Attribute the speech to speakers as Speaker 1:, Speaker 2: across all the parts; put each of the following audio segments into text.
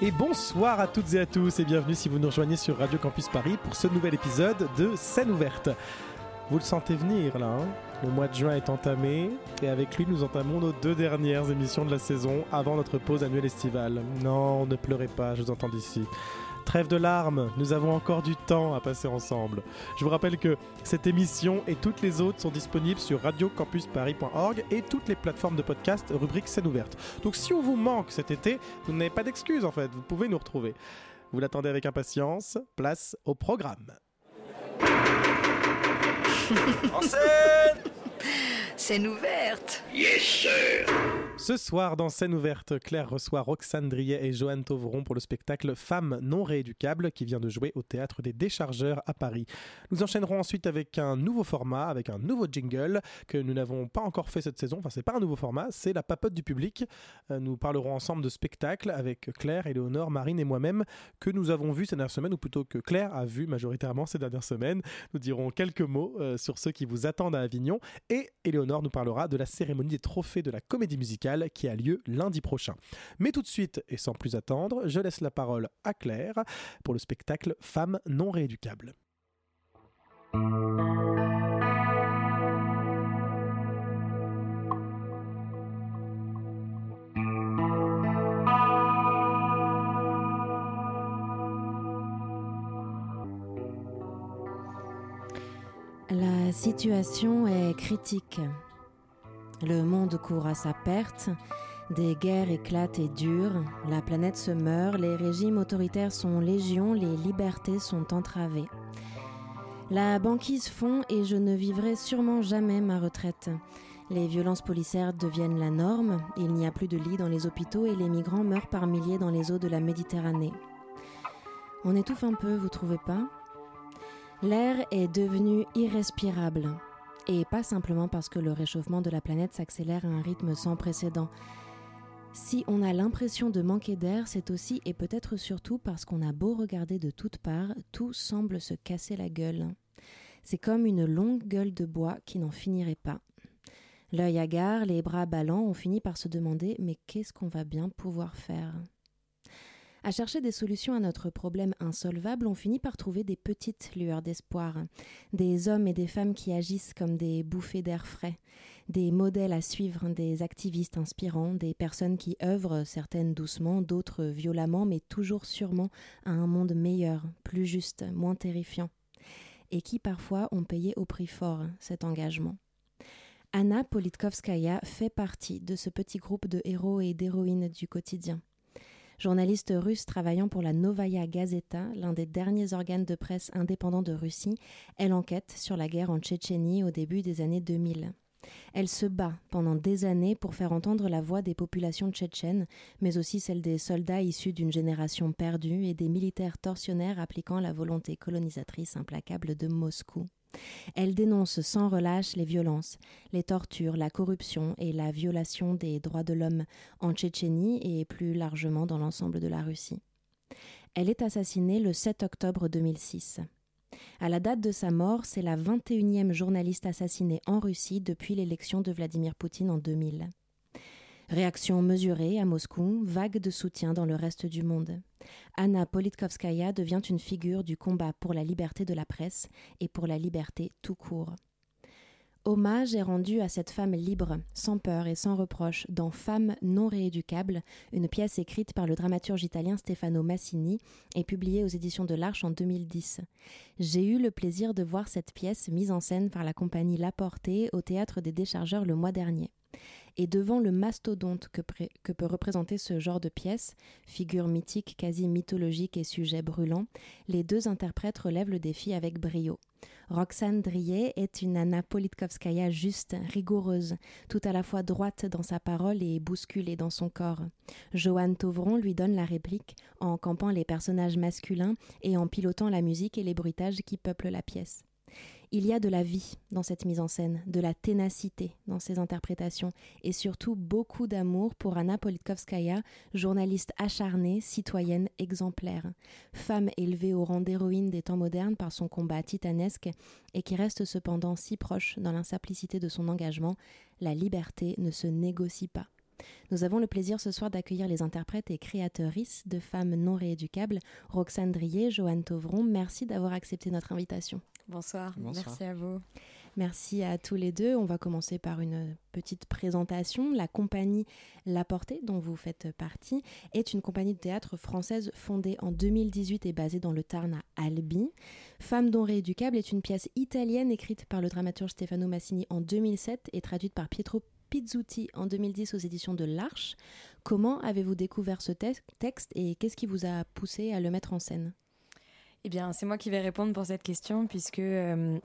Speaker 1: Et bonsoir à toutes et à tous et bienvenue si vous nous rejoignez sur Radio Campus Paris pour ce nouvel épisode de Scène ouverte. Vous le sentez venir là, hein le mois de juin est entamé et avec lui nous entamons nos deux dernières émissions de la saison avant notre pause annuelle estivale. Non, ne pleurez pas, je vous entends d'ici. Trêve de larmes, nous avons encore du temps à passer ensemble. Je vous rappelle que cette émission et toutes les autres sont disponibles sur radiocampusparis.org et toutes les plateformes de podcast rubrique scène ouverte. Donc si on vous manque cet été, vous n'avez pas d'excuses en fait, vous pouvez nous retrouver. Vous l'attendez avec impatience, place au programme.
Speaker 2: En scène
Speaker 3: Scène ouverte.
Speaker 4: Yes, sir
Speaker 1: Ce soir, dans scène ouverte, Claire reçoit Roxane Driet et Joanne Tovron pour le spectacle Femmes non rééducables qui vient de jouer au théâtre des Déchargeurs à Paris. Nous enchaînerons ensuite avec un nouveau format, avec un nouveau jingle que nous n'avons pas encore fait cette saison. Enfin, c'est pas un nouveau format, c'est la papote du public. Euh, Nous parlerons ensemble de spectacles avec Claire, Éléonore, Marine et moi-même que nous avons vus ces dernières semaines, ou plutôt que Claire a vu majoritairement ces dernières semaines. Nous dirons quelques mots euh, sur ceux qui vous attendent à Avignon et Éléonore nous parlera de la cérémonie des trophées de la comédie musicale qui a lieu lundi prochain. Mais tout de suite, et sans plus attendre, je laisse la parole à Claire pour le spectacle Femmes non rééducables.
Speaker 5: Situation est critique. Le monde court à sa perte, des guerres éclatent et durent, la planète se meurt, les régimes autoritaires sont légion, les libertés sont entravées. La banquise fond et je ne vivrai sûrement jamais ma retraite. Les violences policières deviennent la norme, il n'y a plus de lits dans les hôpitaux et les migrants meurent par milliers dans les eaux de la Méditerranée. On étouffe un peu, vous trouvez pas? L'air est devenu irrespirable. Et pas simplement parce que le réchauffement de la planète s'accélère à un rythme sans précédent. Si on a l'impression de manquer d'air, c'est aussi et peut-être surtout parce qu'on a beau regarder de toutes parts, tout semble se casser la gueule. C'est comme une longue gueule de bois qui n'en finirait pas. L'œil hagard, les bras ballants, on finit par se demander mais qu'est-ce qu'on va bien pouvoir faire? À chercher des solutions à notre problème insolvable, on finit par trouver des petites lueurs d'espoir, des hommes et des femmes qui agissent comme des bouffées d'air frais, des modèles à suivre, des activistes inspirants, des personnes qui œuvrent, certaines doucement, d'autres violemment, mais toujours sûrement à un monde meilleur, plus juste, moins terrifiant, et qui parfois ont payé au prix fort cet engagement. Anna Politkovskaya fait partie de ce petit groupe de héros et d'héroïnes du quotidien. Journaliste russe travaillant pour la Novaya Gazeta, l'un des derniers organes de presse indépendants de Russie, elle enquête sur la guerre en Tchétchénie au début des années 2000. Elle se bat pendant des années pour faire entendre la voix des populations tchétchènes, mais aussi celle des soldats issus d'une génération perdue et des militaires tortionnaires appliquant la volonté colonisatrice implacable de Moscou. Elle dénonce sans relâche les violences, les tortures, la corruption et la violation des droits de l'homme en Tchétchénie et plus largement dans l'ensemble de la Russie. Elle est assassinée le 7 octobre 2006. À la date de sa mort, c'est la 21e journaliste assassinée en Russie depuis l'élection de Vladimir Poutine en 2000. Réaction mesurée à Moscou, vague de soutien dans le reste du monde. Anna Politkovskaya devient une figure du combat pour la liberté de la presse et pour la liberté tout court. Hommage est rendu à cette femme libre, sans peur et sans reproche, dans Femmes non rééducables, une pièce écrite par le dramaturge italien Stefano Massini et publiée aux éditions de l'Arche en 2010. J'ai eu le plaisir de voir cette pièce mise en scène par la compagnie La Portée au théâtre des Déchargeurs le mois dernier. Et devant le mastodonte que, peut représenter ce genre de pièce, figure mythique quasi mythologique et sujet brûlant, les deux interprètes relèvent le défi avec brio. Roxane Drier est une Anna Politkovskaya juste, rigoureuse, tout à la fois droite dans sa parole et bousculée dans son corps. Joanne Tauvron lui donne la réplique en campant les personnages masculins et en pilotant la musique et les bruitages qui peuplent la pièce. Il y a de la vie dans cette mise en scène, de la ténacité dans ses interprétations et surtout beaucoup d'amour pour Anna Politkovskaya, journaliste acharnée, citoyenne exemplaire, femme élevée au rang d'héroïne des temps modernes par son combat titanesque et qui reste cependant si proche dans l'insimplicité de son engagement, la liberté ne se négocie pas. Nous avons le plaisir ce soir d'accueillir les interprètes et créatrices de femmes non rééducables, Roxane Drier, Joanne Tauvron. Merci d'avoir accepté notre invitation.
Speaker 6: Bonsoir. merci à vous.
Speaker 5: Merci à tous les deux. On va commencer par une petite présentation. La compagnie La Portée, dont vous faites partie, est une compagnie de théâtre française fondée en 2018 et basée dans le Tarn à Albi. Femme dont rééducable est une pièce italienne écrite par le dramaturge Stefano Massini en 2007 et traduite par Pietro Pizzuti en 2010 aux éditions de l'Arche. Comment avez-vous découvert ce texte et qu'est-ce qui vous a poussé à le mettre en scène?
Speaker 6: Eh bien, c'est moi qui vais répondre pour cette question puisque euh,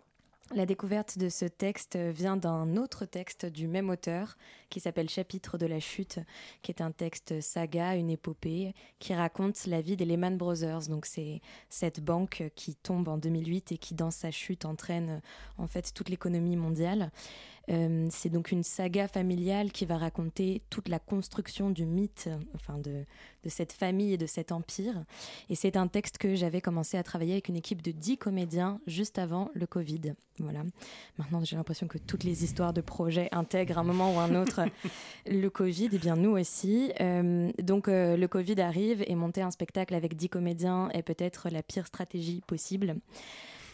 Speaker 6: la découverte de ce texte vient d'un autre texte du même auteur qui s'appelle Chapitre de la chute, qui est un texte saga, une épopée, qui raconte la vie des Lehman Brothers. Donc c'est cette banque qui tombe en 2008 et qui dans sa chute entraîne en fait toute l'économie mondiale. Euh, c'est donc une saga familiale qui va raconter toute la construction du mythe, enfin de, de cette famille et de cet empire. Et c'est un texte que j'avais commencé à travailler avec une équipe de 10 comédiens juste avant le Covid. Voilà. Maintenant, j'ai l'impression que toutes les histoires de projets intègrent un moment ou un autre le Covid. Et eh bien, nous aussi. Euh, donc, euh, le Covid arrive et monter un spectacle avec 10 comédiens est peut-être la pire stratégie possible.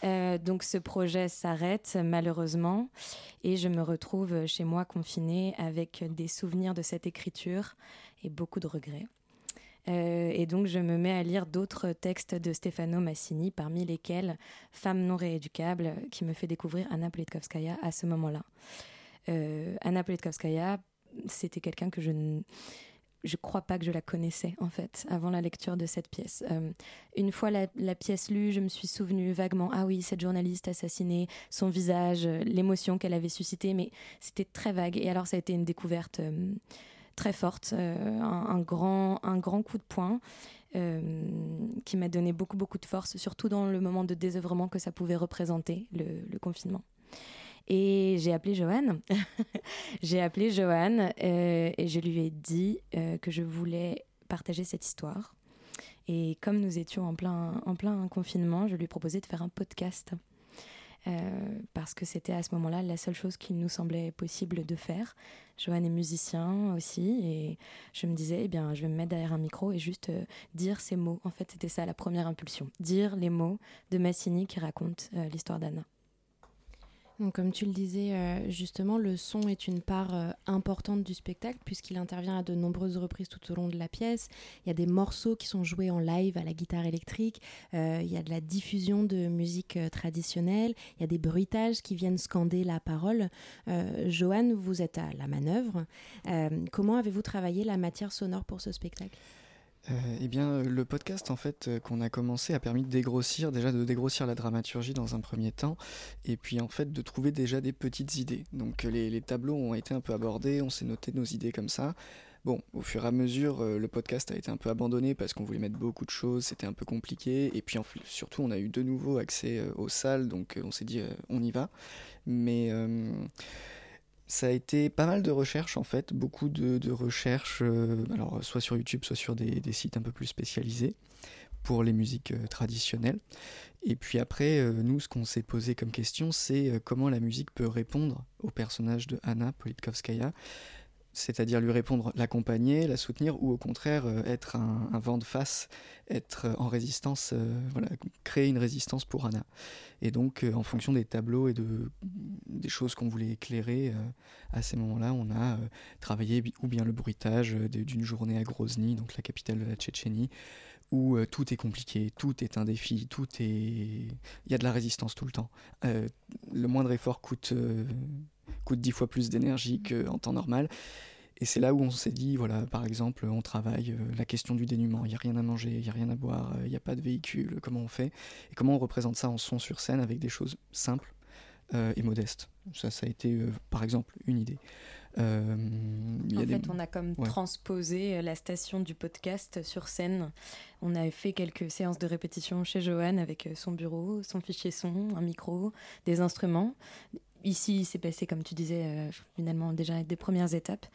Speaker 6: Euh, donc ce projet s'arrête malheureusement et je me retrouve chez moi confinée avec des souvenirs de cette écriture et beaucoup de regrets. Euh, et donc je me mets à lire d'autres textes de Stefano Massini, parmi lesquels Femme non rééducable, qui me fait découvrir Anna Politkovskaya à ce moment-là. Euh, Anna Politkovskaya, c'était quelqu'un que je je crois pas que je la connaissais en fait avant la lecture de cette pièce. Euh, une fois la, pièce lue, je me suis souvenu vaguement ah oui cette journaliste assassinée, son visage, euh, l'émotion qu'elle avait suscité, mais c'était très vague. Et alors ça a été une découverte euh, très forte, un, grand un grand coup de poing. qui m'a donné beaucoup beaucoup de force, surtout dans le moment de désœuvrement que ça pouvait représenter le confinement. Et j'ai appelé Joanne. j'ai appelé Joanne euh, et je lui ai dit euh, que je voulais partager cette histoire. Et comme nous étions en plein, en plein confinement, je lui ai proposé de faire un podcast. Euh, parce que c'était à ce moment-là la seule chose qu'il nous semblait possible de faire. Joanne est musicien aussi, et je me disais, eh bien, je vais me mettre derrière un micro et juste dire ces mots. En fait, c'était ça la première impulsion. Dire les mots de Massini qui raconte l'histoire d'Anna
Speaker 5: comme tu le disais, euh, justement, le son est une part euh, importante du spectacle puisqu'il intervient à de nombreuses reprises tout au long de la pièce. Il y a des morceaux qui sont joués en live à la guitare électrique, euh, il y a de la diffusion de musique traditionnelle, il y a des bruitages qui viennent scander la parole. Joanne, vous êtes à la manœuvre. comment avez-vous travaillé la matière sonore pour ce spectacle?
Speaker 7: Euh, eh bien, euh, le podcast en fait euh, qu'on a commencé a permis de dégrossir, déjà de dégrossir la dramaturgie dans un premier temps, et puis en fait de trouver déjà des petites idées. Donc les, tableaux ont été un peu abordés, on s'est noté nos idées comme ça. Bon, au fur et à mesure, le podcast a été un peu abandonné parce qu'on voulait mettre beaucoup de choses, c'était un peu compliqué, et puis surtout on a eu de nouveau accès aux salles, donc on s'est dit on y va. Mais ça a été pas mal de recherches en fait, beaucoup de, recherches, euh, alors soit sur YouTube, soit sur des, sites un peu plus spécialisés pour les musiques euh, traditionnelles. Et puis après, euh, nous, ce qu'on s'est posé comme question, c'est comment la musique peut répondre au personnage de Anna Politkovskaya c'est-à-dire lui répondre, l'accompagner, la soutenir, ou au contraire euh, être un, vent de face, être en résistance, euh, voilà, créer une résistance pour Anna. Et donc, euh, en fonction des tableaux et de, des choses qu'on voulait éclairer, à ces moments-là, on a travaillé ou bien le bruitage d'une journée à Grozny, donc la capitale de la Tchétchénie, où tout est compliqué, tout est un défi, tout est... Il y a de la résistance tout le temps. le moindre effort coûte coûte dix fois plus d'énergie qu'en temps normal. Et c'est là où on s'est dit, voilà, par exemple, on travaille euh, la question du dénuement. Il n'y a rien à manger, il n'y a rien à boire, euh, il n'y a pas de véhicule. Comment on fait? Et comment on représente ça en son sur scène avec des choses simples euh, et modestes? Ça, ça a été, par exemple, une idée. Euh, il
Speaker 6: En
Speaker 7: des-
Speaker 6: fait, on a comme
Speaker 7: Ouais.
Speaker 6: transposé la station du podcast sur scène. On a fait quelques séances de répétition chez Johan avec son bureau, son fichier son, un micro, des instruments. Ici, c'est passé, comme tu disais, euh, finalement déjà des premières étapes.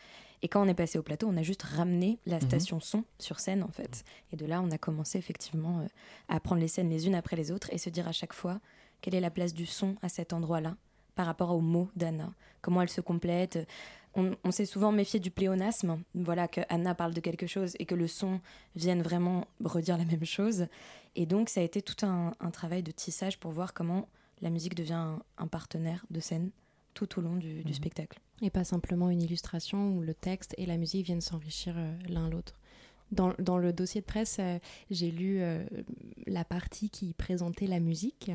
Speaker 6: Et quand on est passé au plateau, on a juste ramené la
Speaker 7: Mhm.
Speaker 6: station son sur scène, en fait. Et de là, on a commencé effectivement euh, à prendre les scènes les unes après les autres et se dire à chaque fois quelle est la place du son à cet endroit-là par rapport aux mots d'Anna, comment elle se complète? On, on s'est souvent méfié du pléonasme, voilà que Anna parle de quelque chose et que le son vienne vraiment redire la même chose. Et donc ça a été tout un, un travail de tissage pour voir comment la musique devient un, un partenaire de scène tout au long du, du
Speaker 1: Mhm.
Speaker 6: spectacle.
Speaker 5: Et pas simplement une illustration où le texte et la musique viennent s'enrichir euh, l'un l'autre. Dans, dans le dossier de presse, euh, j'ai lu euh, la partie qui présentait la musique.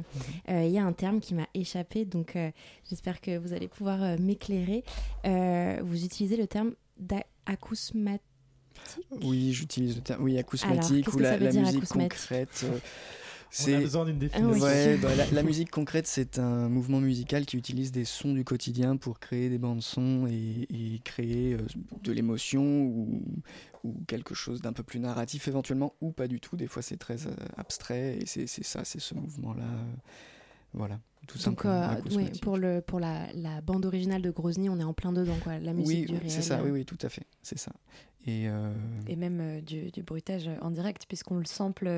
Speaker 5: Euh, Il y a un terme qui m'a échappé, donc euh, j'espère que vous allez pouvoir euh, m'éclairer. Euh, vous utilisez le terme d'acousmatique.
Speaker 7: Oui, j'utilise le terme oui,
Speaker 5: Alors,
Speaker 7: acousmatique
Speaker 5: qu'est-ce
Speaker 7: ou
Speaker 5: que
Speaker 7: la,
Speaker 5: ça veut
Speaker 7: la
Speaker 5: dire,
Speaker 7: musique
Speaker 5: acousmatique?
Speaker 7: concrète.
Speaker 1: On a besoin d'une
Speaker 5: Ah
Speaker 1: définition.
Speaker 5: oui.
Speaker 7: Ouais, bah, la, la musique concrète, c'est un mouvement musical qui utilise des sons du quotidien pour créer des bandes sons et, et créer euh, de l'émotion ou, ou quelque chose d'un peu plus narratif éventuellement, ou pas du tout. Des fois, c'est très euh, abstrait et c'est c'est ça, c'est ce mouvement-là. euh, voilà, tout
Speaker 5: Donc,
Speaker 7: simplement.
Speaker 5: euh, pour, le, pour la, la bande originale de Grozny, on est en plein dedans, quoi. La musique
Speaker 7: oui,
Speaker 5: du réel.
Speaker 7: c'est ça, oui, oui, tout à fait, c'est ça. Et, euh,
Speaker 6: Et même euh, du, du bruitage en direct, puisqu'on le sample.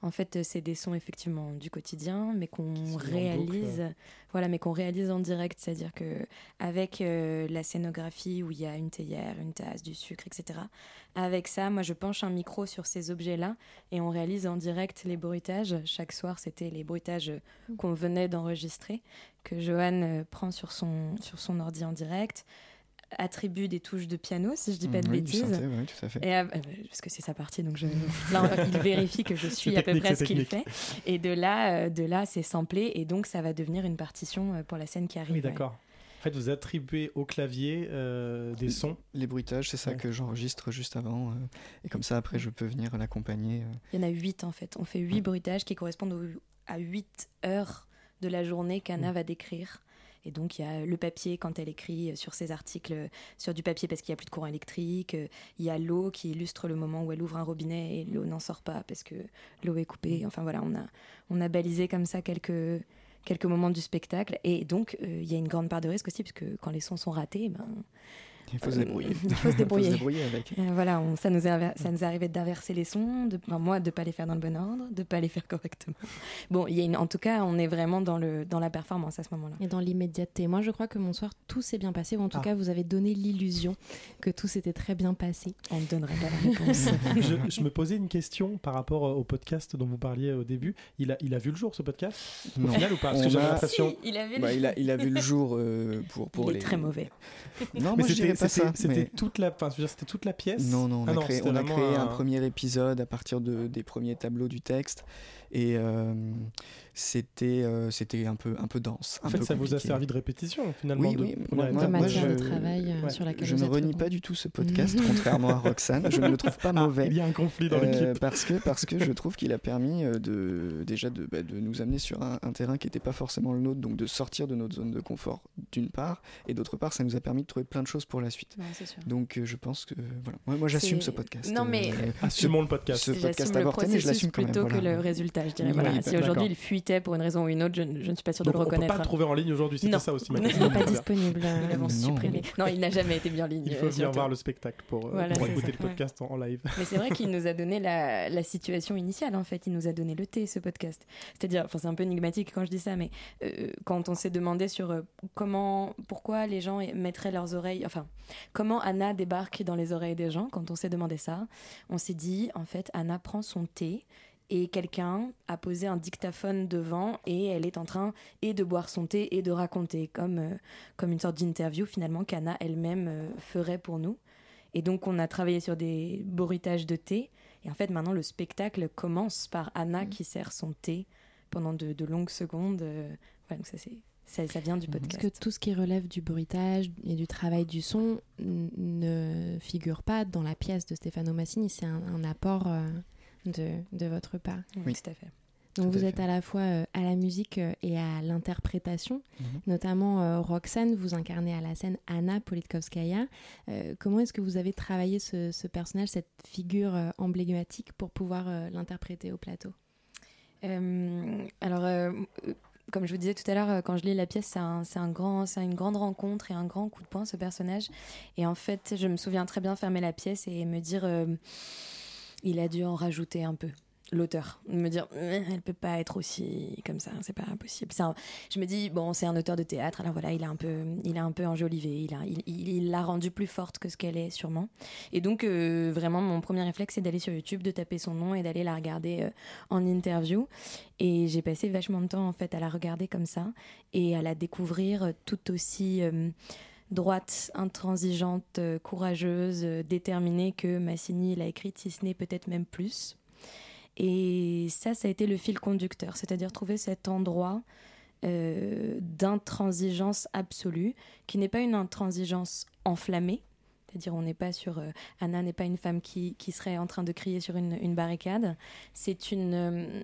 Speaker 6: En fait, euh, c'est des sons effectivement du quotidien, mais qu'on réalise,
Speaker 1: boucle.
Speaker 6: voilà, mais qu'on réalise en direct, c'est-à-dire que avec euh, la scénographie où il y a une théière, une tasse, du sucre, etc. Avec ça, moi, je penche un micro sur ces objets-là et on réalise en direct les bruitages. Chaque soir, c'était les bruitages qu'on venait d'enregistrer que Johan euh, prend sur son sur son ordi en direct, attribue des touches de piano, si je dis pas de
Speaker 7: Mm, oui,
Speaker 6: bêtises.
Speaker 7: synthé, ouais, tout à fait.
Speaker 6: Et, euh, euh, parce que c'est sa partie, donc je, là, il vérifie que je suis à peu près ce qu'il fait. Et de là, euh, de là, c'est samplé, et donc ça va devenir une partition euh, pour la scène qui arrive.
Speaker 1: Oui,
Speaker 6: ouais.
Speaker 1: d'accord. En fait, vous attribuez au clavier euh, des sons.
Speaker 7: Les bruitages, c'est ça
Speaker 1: Ouais.
Speaker 7: que j'enregistre juste avant. euh, et comme ça, après, je peux venir l'accompagner. euh.
Speaker 6: Il y en a huit en fait. On fait huit bruitages qui correspondent au- à huit heures de la journée qu'Anna
Speaker 1: Mm.
Speaker 6: va décrire. Et donc il y a le papier quand elle écrit sur ses articles sur du papier parce qu'il n'y a plus de courant électrique. Il y a l'eau qui illustre le moment où elle ouvre un robinet et l'eau n'en sort pas parce que l'eau est coupée. Enfin voilà, on a, on a balisé comme ça quelques, quelques moments du spectacle. Et donc euh, il y a une grande part de risque aussi parce que quand les sons sont ratés, ben,
Speaker 7: Il faut se
Speaker 6: Euh,
Speaker 7: débrouiller.
Speaker 6: il faut se débrouiller.
Speaker 7: débrouiller avec.
Speaker 6: euh, voilà, on- ça, nous est, inver- ça nous est arrivé d'inverser les sons, de, enfin, moi de pas les faire dans le bon ordre, de pas les faire correctement. Bon, il y a une, en tout cas, on est vraiment dans, le, dans la performance à ce moment-là.
Speaker 5: Et dans l'immédiateté. Moi, je crois que mon soir, tout s'est bien passé, ou en tout
Speaker 1: Ah.
Speaker 5: cas, vous avez donné l'illusion que tout s'était très bien passé.
Speaker 6: On ne donnerait pas la réponse.
Speaker 1: je, je me posais une question par rapport au podcast dont vous parliez au début. Il a, il a vu le jour ce podcast? Au
Speaker 7: Non.
Speaker 1: final ou pas? Parce que
Speaker 7: On
Speaker 1: j'avais
Speaker 7: a-
Speaker 1: l'impression.
Speaker 6: il avait
Speaker 7: Bah, il, a, il a vu le jour euh, pour, pour
Speaker 6: il
Speaker 7: les.
Speaker 6: est très mauvais.
Speaker 7: Non,
Speaker 1: Mais c'était
Speaker 7: pas
Speaker 1: c'était-
Speaker 7: ça.
Speaker 1: c'était
Speaker 7: mais-
Speaker 1: toute la, enfin, c'était toute la pièce.
Speaker 7: Non, non, on
Speaker 1: Ah
Speaker 7: a créé,
Speaker 1: c'était
Speaker 7: on a créé un premier épisode à partir de, des premiers tableaux du texte. Et euh, c'était euh, c'était un peu, un peu dense.
Speaker 1: En fait,
Speaker 7: peu
Speaker 1: ça vous a servi de répétition finalement.
Speaker 7: Oui,
Speaker 1: de
Speaker 7: oui, moi- je-
Speaker 5: de travail euh,
Speaker 1: ouais,
Speaker 5: sur laquelle
Speaker 7: Je ne renie pas du tout ce podcast, contrairement à Roxane. Je ne le trouve pas
Speaker 1: Ah,
Speaker 7: mauvais.
Speaker 1: il y a un conflit dans
Speaker 7: Euh,
Speaker 1: l'équipe.
Speaker 7: parce que parce que je trouve qu'il a permis de déjà de, bah, de nous amener sur un, un terrain qui n'était pas forcément le nôtre donc de sortir de notre zone de confort d'une part et d'autre part ça nous a permis de trouver plein de choses pour la suite
Speaker 6: sûr.
Speaker 7: donc euh, je pense que voilà moi, moi j'assume ce podcast
Speaker 6: Non, mais-
Speaker 7: Euh,
Speaker 1: Assumons le podcast.
Speaker 7: ce podcast avorté mais je l'assume quand même
Speaker 6: plutôt que le résultat, je dirais. Voilà. si aujourd'hui il pour une raison ou une autre, je, ne- je ne suis pas sûre de le
Speaker 1: on peut pas
Speaker 6: reconnaître.
Speaker 1: le trouver en ligne aujourd'hui, c'était
Speaker 6: Non.
Speaker 1: ça aussi ma
Speaker 6: Il
Speaker 1: question.
Speaker 5: Il n'est pas disponible. euh,
Speaker 6: Ils l'avons
Speaker 7: Non.
Speaker 6: supprimé. Non, il n'a jamais été mis en ligne.
Speaker 1: Il
Speaker 6: euh,
Speaker 1: faut venir voir le spectacle pour, euh,
Speaker 6: Voilà,
Speaker 1: pour
Speaker 6: c'est
Speaker 1: écouter
Speaker 6: ça,
Speaker 1: le podcast en, en live.
Speaker 6: Mais c'est vrai qu'il nous a donné la, la situation initiale, en fait. Il nous a donné le thé, ce podcast. C'est-à-dire, enfin, c'est un peu énigmatique quand je dis ça, mais euh, quand on s'est demandé sur euh, comment, pourquoi les gens mettraient leurs oreilles, enfin, comment Anna débarque dans les oreilles des gens, quand on s'est demandé ça, on s'est dit, en fait, Anna prend son thé et quelqu'un a posé un dictaphone devant et elle est en train et de boire son thé et de raconter, comme, euh, comme une sorte d'interview finalement qu'Anna elle-même euh, ferait pour nous. Et donc, on a travaillé sur des bruitages de thé. Et en fait, maintenant, le spectacle commence par Anna qui sert son thé pendant de, de longues secondes. Euh, voilà, donc ça, c'est Ça, ça vient du podcast.
Speaker 5: Parce que tout ce qui relève du bruitage et du travail du son ne figure pas dans la pièce de Stefano Massini. C'est un, un apport euh, de, de, votre part.
Speaker 6: Oui, tout à fait.
Speaker 5: Donc vous êtes à la fois euh, à la musique euh, et à l'interprétation, mm -hmm. notamment euh, Roxane, vous incarnez à la scène Anna Politkovskaya. Euh, comment est-ce que vous avez travaillé ce, ce personnage, cette figure euh, emblématique pour pouvoir l'interpréter au plateau?
Speaker 6: Alors comme je vous disais tout à l'heure, quand je lis la pièce, c'est un, un grand, une grande rencontre et un grand coup de poing, ce personnage. Et en fait, je me souviens très bien fermer la pièce et me dire, euh, il a dû en rajouter un peu l'auteur. Me dire elle peut pas être aussi comme ça c'est pas impossible un, je me dis bon c'est un auteur de théâtre alors voilà il a un peu il a un peu enjolivé il il, l'a rendu plus forte que ce qu'elle est sûrement. Et donc euh, vraiment mon premier réflexe c'est d'aller sur YouTube de taper son nom et d'aller la regarder euh, en interview. Et j'ai passé vachement de temps en fait à la regarder comme ça et à la découvrir tout aussi euh, droite, intransigeante, courageuse, déterminée que Massini l'a écrite, si ce n'est peut-être même plus. Et ça, ça a été le fil conducteur, c'est-à-dire trouver cet endroit euh, d'intransigeance absolue, qui n'est pas une intransigeance enflammée, c'est-à-dire on n'est pas sur... Euh, Anna n'est pas une femme qui, qui, serait en train de crier sur une, une barricade, c'est euh,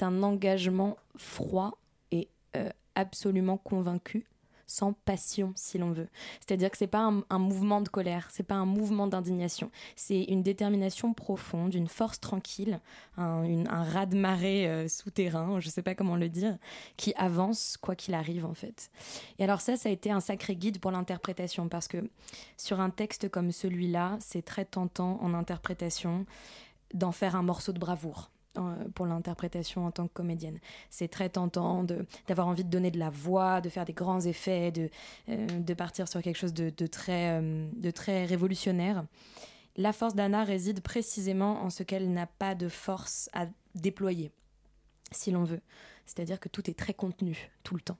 Speaker 6: un engagement froid et euh, absolument convaincu sans passion, si l'on veut. C'est-à-dire que c'est pas un, mouvement de colère, c'est pas un mouvement d'indignation, c'est une détermination profonde, une force tranquille, un, une, un raz-de-marée euh, souterrain, je sais pas comment le dire, qui avance quoi qu'il arrive en fait. Et alors ça, ça a été un sacré guide pour l'interprétation parce que sur un texte comme celui-là, c'est très tentant en interprétation d'en faire un morceau de bravoure pour l'interprétation en tant que comédienne. C'est très tentant d'avoir envie de donner de la voix, de faire des grands effets, de, euh, partir sur quelque chose euh, de très révolutionnaire. La force d'Anna réside précisément en ce qu'elle n'a pas de force à déployer, si l'on veut. C'est-à-dire que tout est très contenu, tout le temps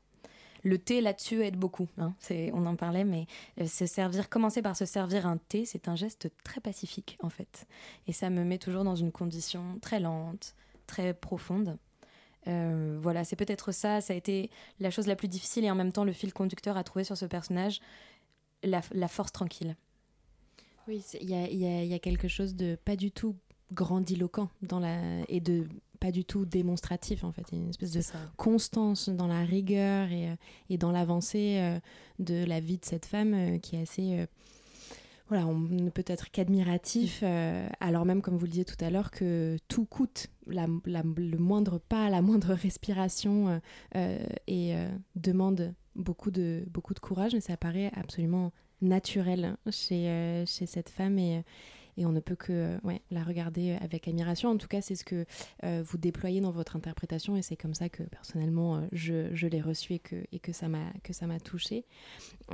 Speaker 6: le thé là-dessus aide beaucoup. Hein. On en parlait, mais euh, se servir, commencer par se servir un thé, c'est un geste très pacifique en fait. Et ça me met toujours dans une condition très lente, très profonde. Euh, voilà, c'est peut-être ça. Ça a été la chose la plus difficile et en même temps le fil conducteur à trouver sur ce personnage, la, force tranquille.
Speaker 5: Oui, il y, y, y a, quelque chose de pas du tout grandiloquent dans la et de pas du tout démonstratif en fait. Il y a une espèce de constance dans la rigueur et, et dans l'avancée euh, de la vie de cette femme euh, qui est assez. Euh, voilà, on ne peut être qu'admiratif, euh, alors même, comme vous le disiez tout à l'heure, que tout coûte, la, la, le moindre pas, la moindre respiration, euh, et euh, demande beaucoup de, beaucoup de courage, mais ça paraît absolument naturel chez, chez cette femme. Et, et on ne peut que ouais, la regarder avec admiration. En tout cas, c'est ce que euh, vous déployez dans votre interprétation et c'est comme ça que personnellement euh, je, l'ai reçu et que, ça m'a touché.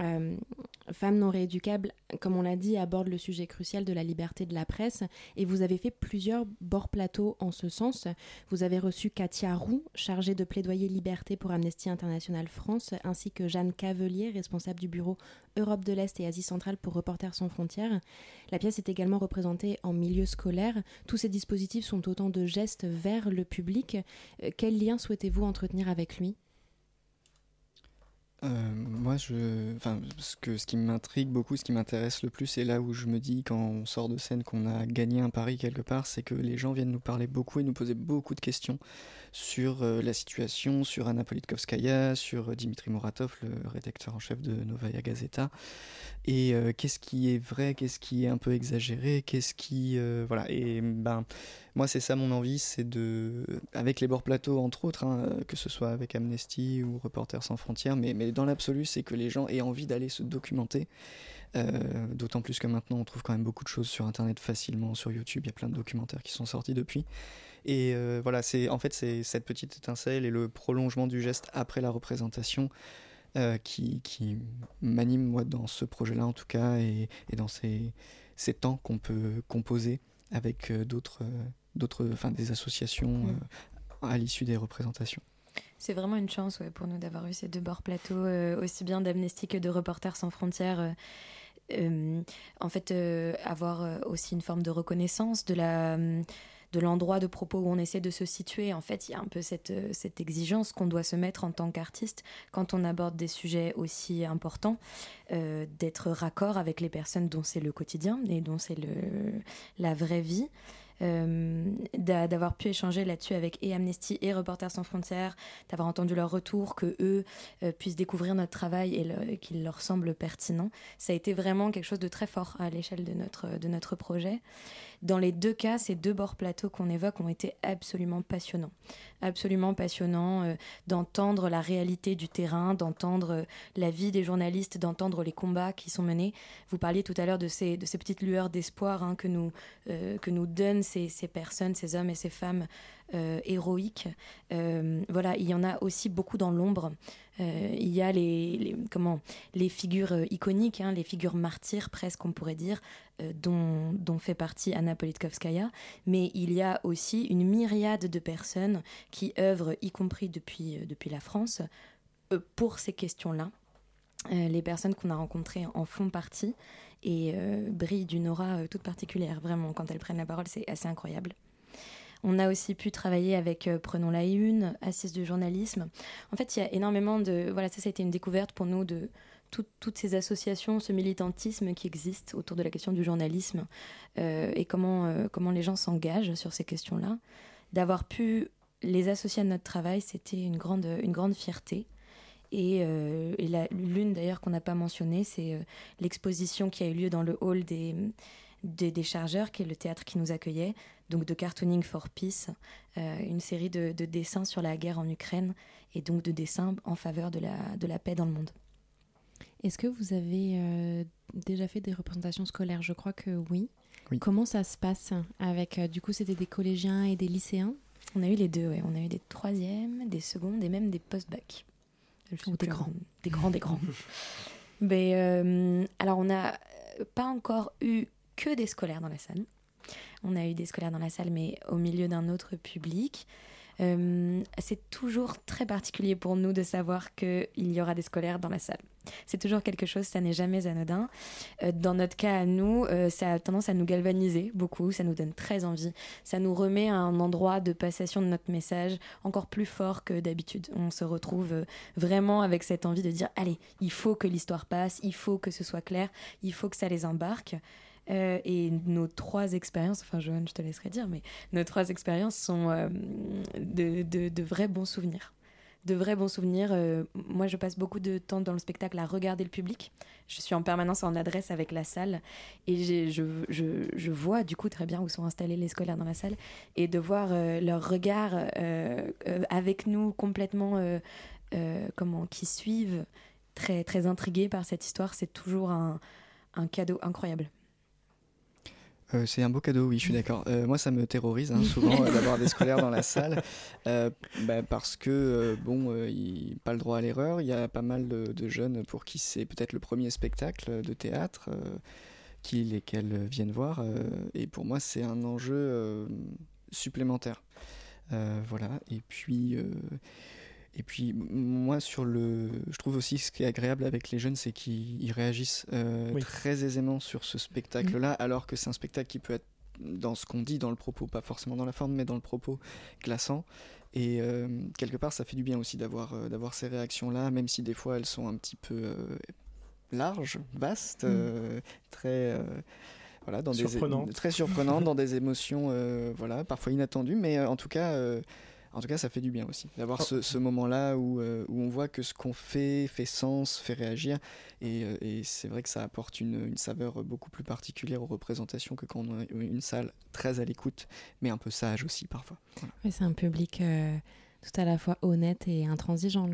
Speaker 5: Euh, Femmes non rééducables, comme on l'a dit, aborde le sujet crucial de la liberté de la presse et vous avez fait plusieurs bords plateaux en ce sens. Vous avez reçu Katia Roux, chargée de plaidoyer liberté pour Amnesty International France, ainsi que Jeanne Cavelier, responsable du bureau Europe de l'Est et Asie centrale pour Reporters sans frontières. La pièce est également représentée en milieu scolaire. Tous ces dispositifs sont autant de gestes vers le public. Quel lien souhaitez-vous entretenir avec lui?
Speaker 7: Euh, moi, je, enfin, ce, que, ce qui m'intrigue beaucoup, ce qui m'intéresse le plus, et là où je me dis quand on sort de scène qu'on a gagné un pari quelque part, c'est que les gens viennent nous parler beaucoup et nous poser beaucoup de questions sur euh, la situation, sur Anna Politkovskaya, sur euh, Dimitri Muratov, le rédacteur en chef de Novaya Gazeta, et qu'est-ce qui est vrai, qu'est-ce qui est un peu exagéré, qu'est-ce qui, voilà, et ben moi c'est ça mon envie, c'est de, avec les bords plateaux entre autres, hein, que ce soit avec Amnesty ou Reporters sans frontières, mais dans l'absolu c'est que les gens aient envie d'aller se documenter. Euh, D'autant plus que maintenant on trouve quand même beaucoup de choses sur internet facilement, sur YouTube, il y a plein de documentaires qui sont sortis depuis. Et euh, voilà, c'est en fait c'est cette petite étincelle et le prolongement du geste après la représentation euh, qui, qui m'anime moi dans ce projet-là en tout cas et, et dans ces, ces temps qu'on peut composer avec d'autres, d'autres, enfin des associations mmh. à l'issue des représentations.
Speaker 6: C'est vraiment une chance pour nous d'avoir eu ces deux bords plateaux, euh, aussi bien d'Amnesty que de Reporters sans frontières. Euh, euh, en fait, avoir aussi une forme de reconnaissance de l'endroit de propos où on essaie de se situer. En fait, il y a un peu cette, exigence qu'on doit se mettre en tant qu'artiste quand on aborde des sujets aussi importants, d'être raccord avec les personnes dont c'est le quotidien et dont c'est la vraie vie. Euh, d'avoir pu échanger là-dessus avec et Amnesty et Reporters sans frontières, d'avoir entendu leur retour, que eux euh, puissent découvrir notre travail et, qu'il leur semble pertinent. Ça a été vraiment quelque chose de très fort à l'échelle de notre, de notre projet. Dans les deux cas, ces deux bords plateaux qu'on évoque ont été absolument passionnants. Absolument passionnants euh, d'entendre la réalité du terrain, d'entendre la vie des journalistes, d'entendre les combats qui sont menés. Vous parliez tout à l'heure de ces, de ces petites lueurs d'espoir hein, que, nous, euh, que nous donnent ces, personnes, ces hommes et ces femmes euh, héroïque. Euh, voilà, il y en a aussi beaucoup dans l'ombre. Euh, il y a les, comment, les figures iconiques, hein, les figures martyrs presque, on pourrait dire, dont, dont, fait partie Anna Politkovskaya. Mais il y a aussi une myriade de personnes qui œuvrent, y compris depuis, depuis la France, pour ces questions-là. les personnes qu'on a rencontrées en font partie et brillent d'une aura toute particulière. Vraiment, quand elles prennent la parole, c'est assez incroyable. On a aussi pu travailler avec euh, Prenons la Une, Assise du journalisme. En fait, il y a énormément de... Voilà, ça, ça a été une découverte pour nous de toutes ces associations, ce militantisme qui existe autour de la question du journalisme euh, et comment, euh, comment les gens s'engagent sur ces questions-là. D'avoir pu les associer à notre travail, c'était une grande, une grande fierté. Et, l'une d'ailleurs qu'on n'a pas mentionnée, c'est l'exposition qui a eu lieu dans le hall des, des, des, chargeurs, qui est le théâtre qui nous accueillait, donc de Cartooning for Peace, euh, une série de, dessins sur la guerre en Ukraine et donc de dessins en faveur de la, de la paix dans le monde.
Speaker 5: Est-ce que vous avez euh, déjà fait des représentations scolaires? Je crois que oui. Comment ça se passe avec, euh, du coup, c'était des collégiens et des lycéens?
Speaker 6: On a eu les deux, ouais. On a eu des troisièmes, des secondes et même des post-bac.
Speaker 5: Des grands.
Speaker 6: Des grands, des grands. Mais, alors, on n'a pas encore eu que des scolaires dans la salle. On a eu des scolaires dans la salle, mais au milieu d'un autre public. Euh, c'est toujours très particulier pour nous de savoir qu'il y aura des scolaires dans la salle. C'est toujours quelque chose, ça n'est jamais anodin. Euh, dans notre cas à nous, euh, ça a tendance à nous galvaniser beaucoup, ça nous donne très envie. Ça nous remet à un endroit de passation de notre message encore plus fort que d'habitude. On se retrouve vraiment avec cette envie de dire, allez, il faut que l'histoire passe, il faut que ce soit clair, il faut que ça les embarque. Euh, et nos trois expériences, enfin Johan, je te laisserai dire, mais nos trois expériences sont euh, de, de, vrais bons souvenirs. De vrais bons souvenirs. Euh, moi, je passe beaucoup de temps dans le spectacle à regarder le public. Je suis en permanence en adresse avec la salle et je, je, je, vois du coup très bien où sont installés les scolaires dans la salle et de voir leur regard avec nous complètement comment qui suivent très très intrigués par cette histoire, c'est toujours un, un cadeau incroyable.
Speaker 7: Euh, c'est un beau cadeau, oui, je suis d'accord. Euh, moi, ça me terrorise hein, souvent euh, d'avoir des scolaires dans la salle, bah, parce que bon, il pas le droit à l'erreur. Il y a pas mal de, jeunes pour qui c'est peut-être le premier spectacle de théâtre qui lesquels viennent voir, et pour moi, c'est un enjeu supplémentaire. voilà. Et puis et puis moi sur le, je trouve aussi ce qui est agréable avec les jeunes, c'est qu'ils réagissent euh, très aisément sur ce spectacle-là, mm. alors que c'est un spectacle qui peut être dans ce qu'on dit, dans le propos, pas forcément dans la forme, mais dans le propos glaçant. Et euh, quelque part, ça fait du bien aussi d'avoir euh, d'avoir ces réactions-là, même si des fois elles sont un petit peu larges, vastes, mm. très voilà, dans
Speaker 1: des
Speaker 7: très surprenantes, dans des émotions voilà, parfois inattendues, mais en tout cas en tout cas, ça fait du bien aussi d'avoir oh. ce, moment-là où, euh, où, on voit que ce qu'on fait fait sens, fait réagir. Et, euh, et c'est vrai que ça apporte une, une, saveur beaucoup plus particulière aux représentations que quand on a une salle très à l'écoute, mais un peu sage aussi parfois.
Speaker 5: c'est un public. Euh, tout à la fois honnête et intransigeant.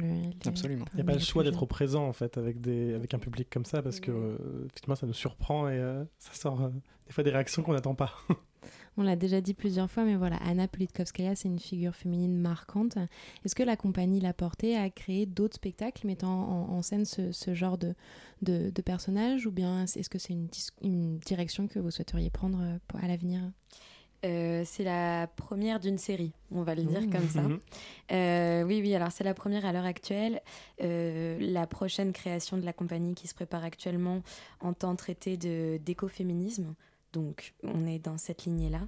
Speaker 7: Absolument.
Speaker 1: Il n'y a pas le choix d'être présent en fait avec, des, avec un public comme ça parce que effectivement ça nous surprend et ça sort des fois des réactions qu'on n'attend pas.
Speaker 5: On l'a déjà dit plusieurs fois, mais voilà, Anna Politkovskaya, c'est une figure féminine marquante. Est-ce que la compagnie l'a portée à créer d'autres spectacles mettant en, scène ce, genre de, de, personnages ou bien est-ce que c'est une, direction que vous souhaiteriez prendre euh, à l'avenir?
Speaker 6: Euh, c'est la première d'une série, on va le dire comme ça. Euh, oui, oui, alors c'est la première à l'heure actuelle. la prochaine création de la compagnie qui se prépare actuellement entend traiter d'écoféminisme, Donc on est dans cette lignée-là.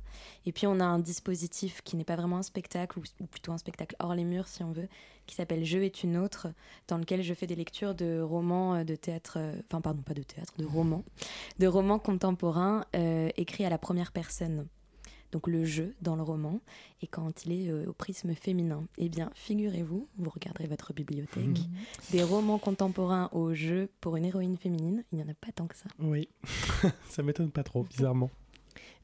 Speaker 6: Et puis on a un dispositif qui n'est pas vraiment un spectacle, ou, plutôt un spectacle hors les murs si on veut, qui s'appelle Je est une autre, dans lequel je fais des lectures de romans euh, de théâtre, euh, enfin pardon, pas de théâtre, de romans, de romans contemporains euh, écrits à la première personne donc le jeu dans le roman, et quand il est au prisme féminin. Eh bien, figurez-vous, vous regarderez votre bibliothèque, mmh. des romans contemporains au jeu pour une héroïne féminine, il n'y en a pas tant que ça.
Speaker 1: Oui, ça m'étonne pas trop, bizarrement.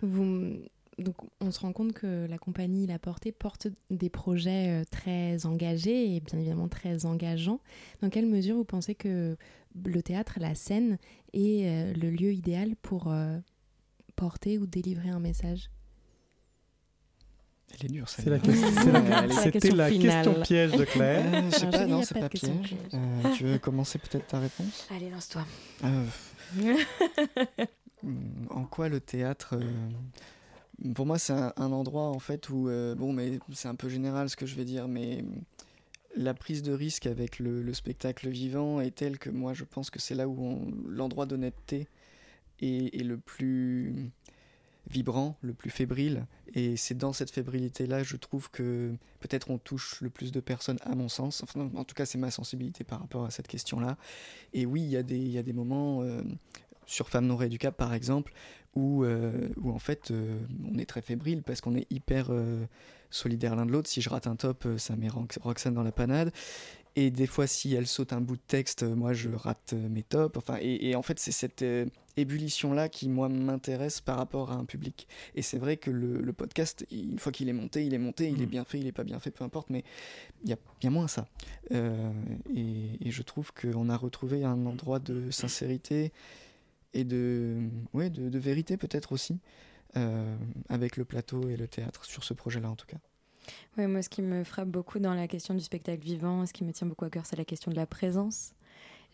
Speaker 5: Vous, donc on se rend compte que la compagnie La Portée porte des projets très engagés et bien évidemment très engageants. Dans quelle mesure vous pensez que le théâtre, la scène, est le lieu idéal pour porter ou délivrer un message?
Speaker 7: Elle est dure,
Speaker 1: C'était la, question piège de Claire.
Speaker 7: Euh, je sais pas, non, c'est pas, piège. Euh, tu veux commencer peut-être ta réponse?
Speaker 6: Allez, lance-toi.
Speaker 7: Euh, en quoi le théâtre Pour moi, c'est un, endroit en fait où, bon, mais c'est un peu général ce que je vais dire, mais la prise de risque avec le, spectacle vivant est telle que moi, je pense que c'est là où l'endroit d'honnêteté est, est, le plus vibrant, le plus fébrile. Et c'est dans cette fébrilité-là, je trouve que peut-être on touche le plus de personnes, à mon sens. Enfin, en tout cas, c'est ma sensibilité par rapport à cette question-là. Et oui, il y, a des, moments, euh, sur Femmes non rééducables par exemple, où, euh, où en fait, euh, on est très fébrile parce qu'on est hyper solidaire l'un de l'autre. Si je rate un top, ça met Roxane dans la panade. Et des fois, si elle saute un bout de texte, moi je rate mes tops. Enfin, et, en fait, c'est cette ébullition-là qui, moi, m'intéresse par rapport à un public. Et c'est vrai que le, podcast, une fois qu'il est monté, il est monté, il est mm. bien fait, il est pas bien fait, peu importe, mais il y a, bien moins ça. Euh, et, je trouve qu'on a retrouvé un endroit de sincérité et de, ouais, de, vérité peut-être aussi, euh, avec le plateau et le théâtre, sur ce projet-là en tout cas.
Speaker 6: Oui, moi, ce qui me frappe beaucoup dans la question du spectacle vivant, ce qui me tient beaucoup à cœur, c'est la question de la présence.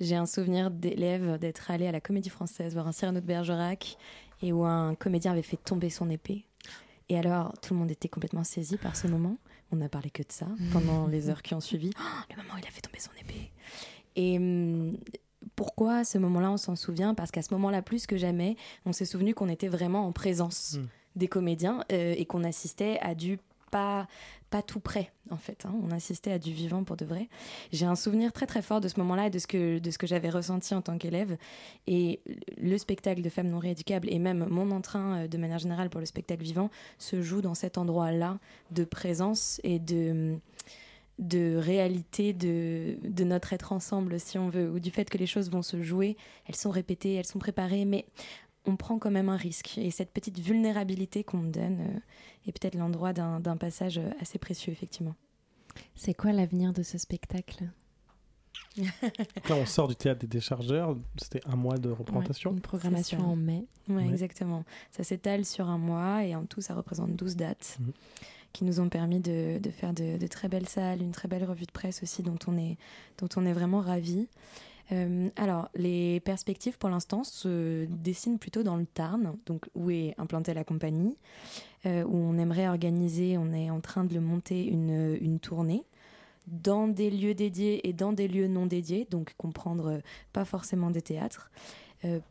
Speaker 6: J'ai un souvenir d'élève d'être allé à la Comédie Française voir un Cyrano de Bergerac et où un comédien avait fait tomber son épée. Et alors, tout le monde était complètement saisi par ce moment. On n'a parlé que de ça pendant les heures qui ont suivi. Oh, le moment où il a fait tomber son épée. Et hum, pourquoi ce moment-là, on s'en souvient? Parce qu'à ce moment-là, plus que jamais, on s'est souvenu qu'on était vraiment en présence hmm. des comédiens euh, et qu'on assistait à du pas, tout près, en fait. Hein. On assistait à du vivant pour de vrai. J'ai un souvenir très très fort de ce moment-là et de ce que, de ce que j'avais ressenti en tant qu'élève. Et le spectacle de femmes non rééducables et même mon entrain euh, de manière générale pour le spectacle vivant se joue dans cet endroit-là de présence et de de réalité de, de notre être ensemble, si on veut, ou du fait que les choses vont se jouer, elles sont répétées, elles sont préparées, mais on prend quand même un risque. Et cette petite vulnérabilité qu'on me donne euh, est peut-être l'endroit d'un passage assez précieux, effectivement.
Speaker 5: C'est quoi l'avenir de ce spectacle?
Speaker 1: Là, on sort du théâtre des déchargeurs. C'était un mois de représentation.
Speaker 5: une programmation en mai.
Speaker 6: Oui, exactement. Ça s'étale sur un mois et en tout, ça représente 12 dates mhm. qui nous ont permis de, faire de, de, très belles salles, une très belle revue de presse aussi dont on est, dont on est vraiment ravis. Euh, alors, les perspectives pour l'instant se dessinent plutôt dans le Tarn, donc où est implantée la compagnie, euh, où on aimerait organiser, on est en train de le monter une, tournée dans des lieux dédiés et dans des lieux non dédiés, donc comprendre euh, pas forcément des théâtres.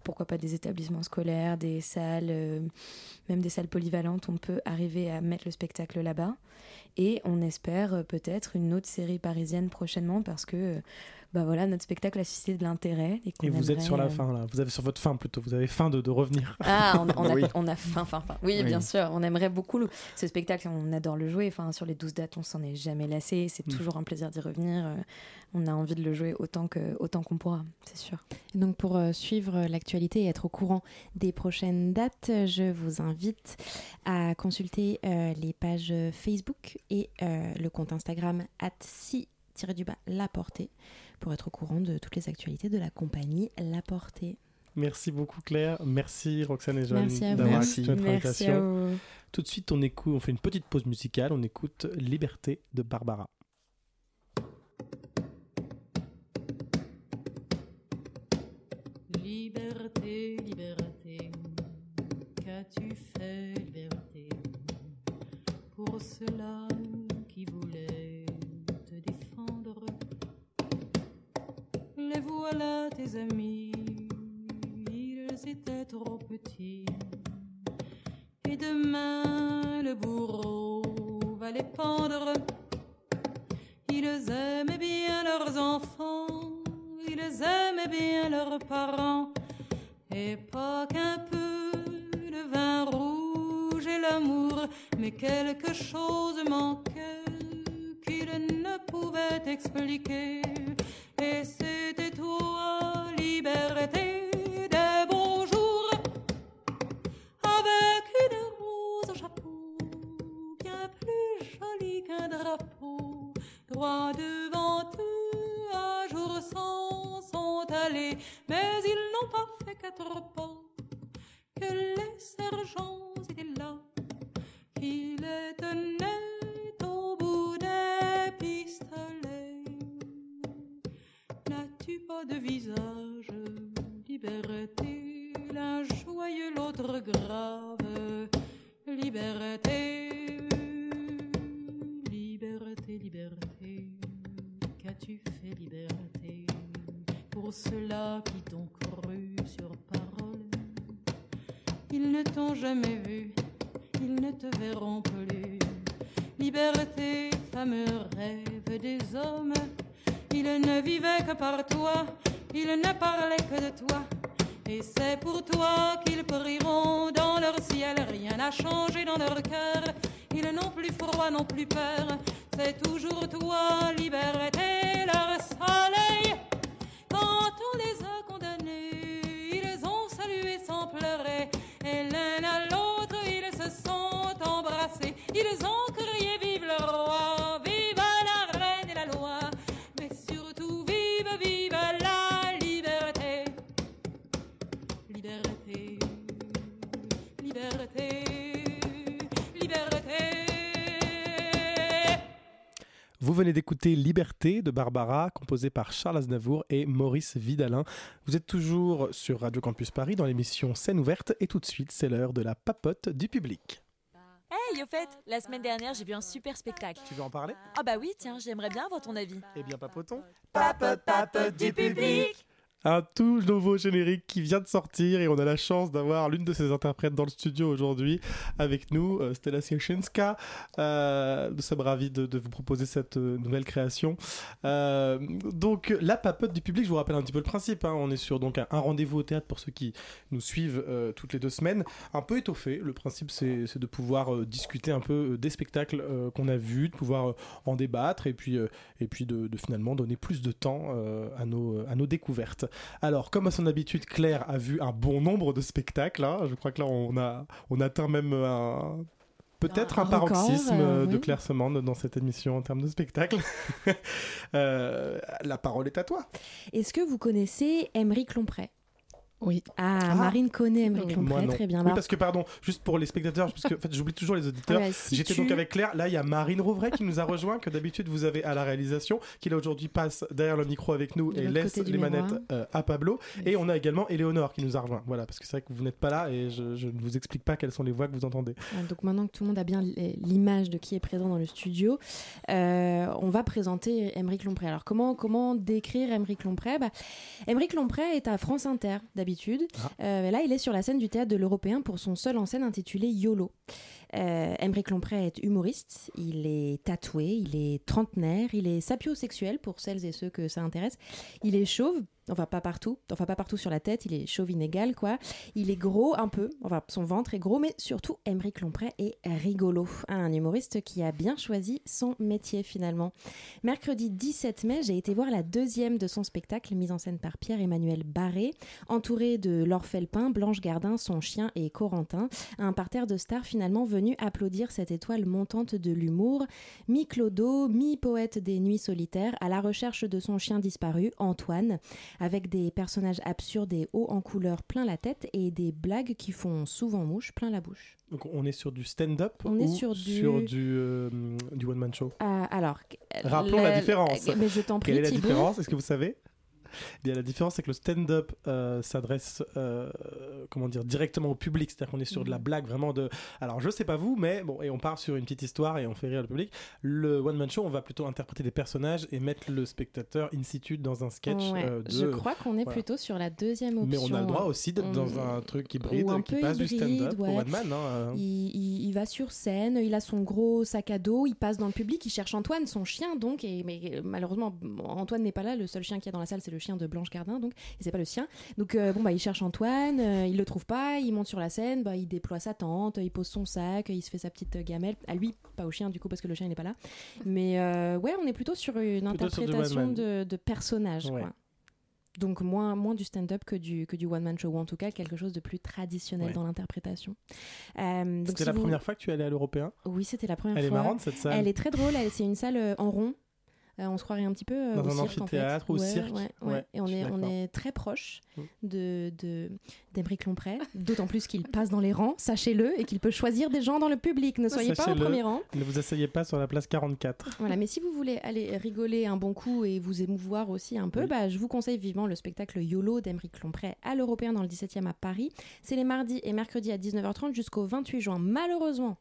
Speaker 6: pourquoi pas des établissements scolaires, des salles, même des salles polyvalentes, on peut arriver à mettre le spectacle là-bas. Et on espère peut-être une autre série parisienne prochainement parce que bah voilà, notre spectacle a suscité de l'intérêt.
Speaker 1: Et, vous êtes sur la euh, fin, là. Vous avez sur votre fin plutôt. Vous avez faim de, de revenir.
Speaker 6: Ah, on, a, on a faim, faim, faim. Oui, bien sûr. On aimerait beaucoup ce spectacle. On adore le jouer. Enfin, sur les 12 dates, on s'en est jamais lassé. C'est mm. toujours un plaisir d'y revenir. Euh, on a envie de le jouer autant qu'on autant qu'on pourra, c'est sûr.
Speaker 5: donc, pour euh, suivre l'actualité et être au courant des prochaines dates, je vous invite à consulter les pages Facebook et le compte Instagram at si du bas la portée pour être au courant de toutes les actualités de la compagnie La Portée.
Speaker 1: Merci beaucoup Claire, merci Roxane et Joanne
Speaker 5: d'avoir accepté
Speaker 1: notre invitation. Tout de suite, on écoute, on fait une petite pause musicale, on écoute Liberté de Barbara.
Speaker 8: Liberté, liberté, qu'as-tu fait, liberté, pour cela voilà tes amis, ils étaient trop petits demain le bourreau va les pendre. Ils aimaient bien leurs enfants, ils aimaient bien leurs parents, et pas qu'un peu le vin rouge et l'amour, mais quelque chose manquait qu'ils ne pouvaient expliquer. Et c'était liberté des beaux jours, avec une rose au chapeau, bien plus jolie qu'un drapeau. Droit devant que par toi, ils ne parlaient que de toi. Et c'est pour toi qu'ils prieront dans leur ciel, rien n'a changé dans leur cœur. Ils n'ont plus froid, n'ont plus peur, c'est toujours toi, liberté, leur soleil.
Speaker 1: Venez d'écouter Liberté de Barbara, composée par Charles Aznavour et Maurice Vidalin. Vous êtes toujours sur Radio Campus Paris dans l'émission Scène ouverte et tout de suite, c'est l'heure de la papote du public.
Speaker 9: Hey, au fait, la semaine dernière, j'ai vu un super spectacle.
Speaker 1: Tu veux en parler?
Speaker 9: Ah bah oui, tiens, j'aimerais bien avoir ton avis.
Speaker 1: Eh bien, papotons.
Speaker 9: Papote, papote du public
Speaker 1: Un tout nouveau générique qui vient de sortir et on a la chance d'avoir l'une de ses interprètes dans le studio aujourd'hui avec nous, euh, Stella Siechenska. Euh, nous sommes ravis de, vous proposer cette euh, nouvelle création. Euh, donc la papote du public, je vous rappelle un petit peu le principe. hein. On est sur donc un, rendez-vous au théâtre pour ceux qui nous suivent toutes les deux semaines, un peu étoffé. Le principe c'est de pouvoir discuter un peu des spectacles qu'on a vus, de pouvoir en débattre et puis et puis de, de finalement donner plus de temps à nos à nos découvertes. Alors, comme à son habitude, Claire a vu un bon nombre de spectacles. hein. Je crois que là, on a, on atteint même un. Peut-être
Speaker 5: Un
Speaker 1: un, paroxysme
Speaker 5: record, euh,
Speaker 1: de
Speaker 5: oui.
Speaker 1: Claire Semande dans cette émission en termes de spectacle. Euh, la parole est à toi.
Speaker 5: Est-ce que vous connaissez Émeric Lompré?
Speaker 10: Oui.
Speaker 5: Ah,
Speaker 1: Ah.
Speaker 5: Marine connaît Émeric Lompré, très bien.
Speaker 1: Oui,
Speaker 5: Bah,
Speaker 1: parce que, pardon, juste pour les spectateurs, parce que en fait, j'oublie toujours les auditeurs.
Speaker 5: Ah si
Speaker 1: J'étais
Speaker 5: tu-
Speaker 1: donc avec Claire. Là, il y a Marine Rouvray qui nous a rejoint, que d'habitude vous avez à la réalisation, qui là aujourd'hui passe derrière le micro avec nous
Speaker 5: De
Speaker 1: et laisse les
Speaker 5: miroir.
Speaker 1: manettes euh, à Pablo. Et on a également Éléonore qui nous a rejoint. Voilà, parce que c'est vrai que vous n'êtes pas là et je, je ne vous explique pas quelles sont les voix que vous entendez.
Speaker 5: Ah, Donc maintenant que tout le monde a bien l'image de qui est présent dans le studio, euh, on va présenter Émeric Lompré. Alors comment, comment décrire Émeric Lompré? Bah, Émeric Lompré est à France Inter d'habitude. Euh, là, il est sur la scène du théâtre de l'Européen pour son seul en scène intitulé YOLO. Euh, Émeric Lompré est humoriste, il est tatoué, il est trentenaire, il est sapiosexuel pour celles et ceux que ça intéresse. Il est chauve, enfin pas partout, enfin pas partout sur la tête, il est chauve inégal quoi. Il est gros un peu, enfin son ventre est gros, mais surtout Émeric Lompré est rigolo. Un humoriste qui a bien choisi son métier finalement. Mercredi 17 mai, j'ai été voir la deuxième de son spectacle, mise en scène par Pierre-Emmanuel Barré, entouré de Laure Felpin, Blanche Gardin, son chien et Corentin. Un parterre de stars finalement venu applaudir cette étoile montante de l'humour, mi-clodo, mi-poète des nuits solitaires, à la recherche de son chien disparu, Antoine, avec des personnages absurdes et hauts en couleur plein la tête et des blagues qui font souvent mouche plein la bouche.
Speaker 1: Donc on est sur du stand-up
Speaker 5: On est
Speaker 1: ou
Speaker 5: sur du-
Speaker 1: sur du, euh, du one-man show?
Speaker 5: Ah, alors,
Speaker 1: Rappelons
Speaker 5: le-
Speaker 1: la différence.
Speaker 5: Mais je t'en prie,
Speaker 1: Quelle est la
Speaker 5: Thibaut.
Speaker 1: différence? Est-ce que vous savez? La différence, c'est que le stand-up euh, s'adresse, euh, comment dire, directement au public. C'est-à-dire qu'on est sur de la blague, vraiment de. Alors, je sais pas vous, mais bon, et on part sur une petite histoire et on fait rire le public. Le one-man show, on va plutôt interpréter des personnages et mettre le spectateur in situ dans un sketch.
Speaker 5: Ouais,
Speaker 1: euh, de-
Speaker 5: Je crois qu'on est
Speaker 1: voilà.
Speaker 5: plutôt sur la deuxième option.
Speaker 1: Mais on a le droit aussi d'être
Speaker 5: On-
Speaker 1: dans un truc hybride
Speaker 5: un
Speaker 1: qui passe du
Speaker 5: hybride,
Speaker 1: stand-up
Speaker 5: ouais.
Speaker 1: au one-man. hein, euh.
Speaker 5: Il, il- il va sur scène, il a son gros sac à dos, il passe dans le public, il cherche Antoine, son chien donc, et, mais malheureusement Antoine n'est pas là, le seul chien qu'il y a dans la salle c'est le chien de Blanche Gardin donc, et c'est pas le sien. Donc euh, bon bah il cherche Antoine, euh, il le trouve pas, il monte sur la scène, bah, il déploie sa tente, il pose son sac, il se fait sa petite gamelle, à lui, pas au chien du coup parce que le chien il n'est pas là. Mais euh, ouais on est plutôt sur une
Speaker 1: Plutôt
Speaker 5: interprétation de, de personnage
Speaker 1: Ouais.
Speaker 5: quoi. Donc moins, moins du stand-up que du, que du one-man show, ou en tout cas quelque chose de plus traditionnel
Speaker 1: Ouais.
Speaker 5: dans l'interprétation. Euh,
Speaker 1: C'était
Speaker 5: si
Speaker 1: la
Speaker 5: vous-
Speaker 1: première fois que tu allais à l'européen?
Speaker 5: Oui, c'était la première
Speaker 1: Elle est
Speaker 5: fois.
Speaker 1: marrante, cette salle.
Speaker 5: Elle est très drôle, c'est une salle en rond. Euh, on se croirait un petit peu euh,
Speaker 1: Dans
Speaker 5: au
Speaker 1: un
Speaker 5: cirque, en fait.
Speaker 1: amphithéâtre ou au
Speaker 5: Ouais,
Speaker 1: cirque.
Speaker 5: ouais, Et on est, on est très proche
Speaker 1: Mm.
Speaker 5: de, de, d'Emery Lompré, d'autant plus qu'il passe dans les rangs, sachez-le, et qu'il peut choisir des gens dans le public. Ne soyez pas au premier rang.
Speaker 1: Ne vous asseyez pas sur la place 44.
Speaker 5: Voilà, mais si vous voulez aller rigoler un bon coup et vous émouvoir aussi un peu,
Speaker 1: Oui.
Speaker 5: bah, je vous conseille vivement le spectacle YOLO d'Emeric Lompré à l'Européen dans le 17e à Paris. C'est les mardis et mercredis à 19h30 jusqu'au 28 juin. Malheureusement,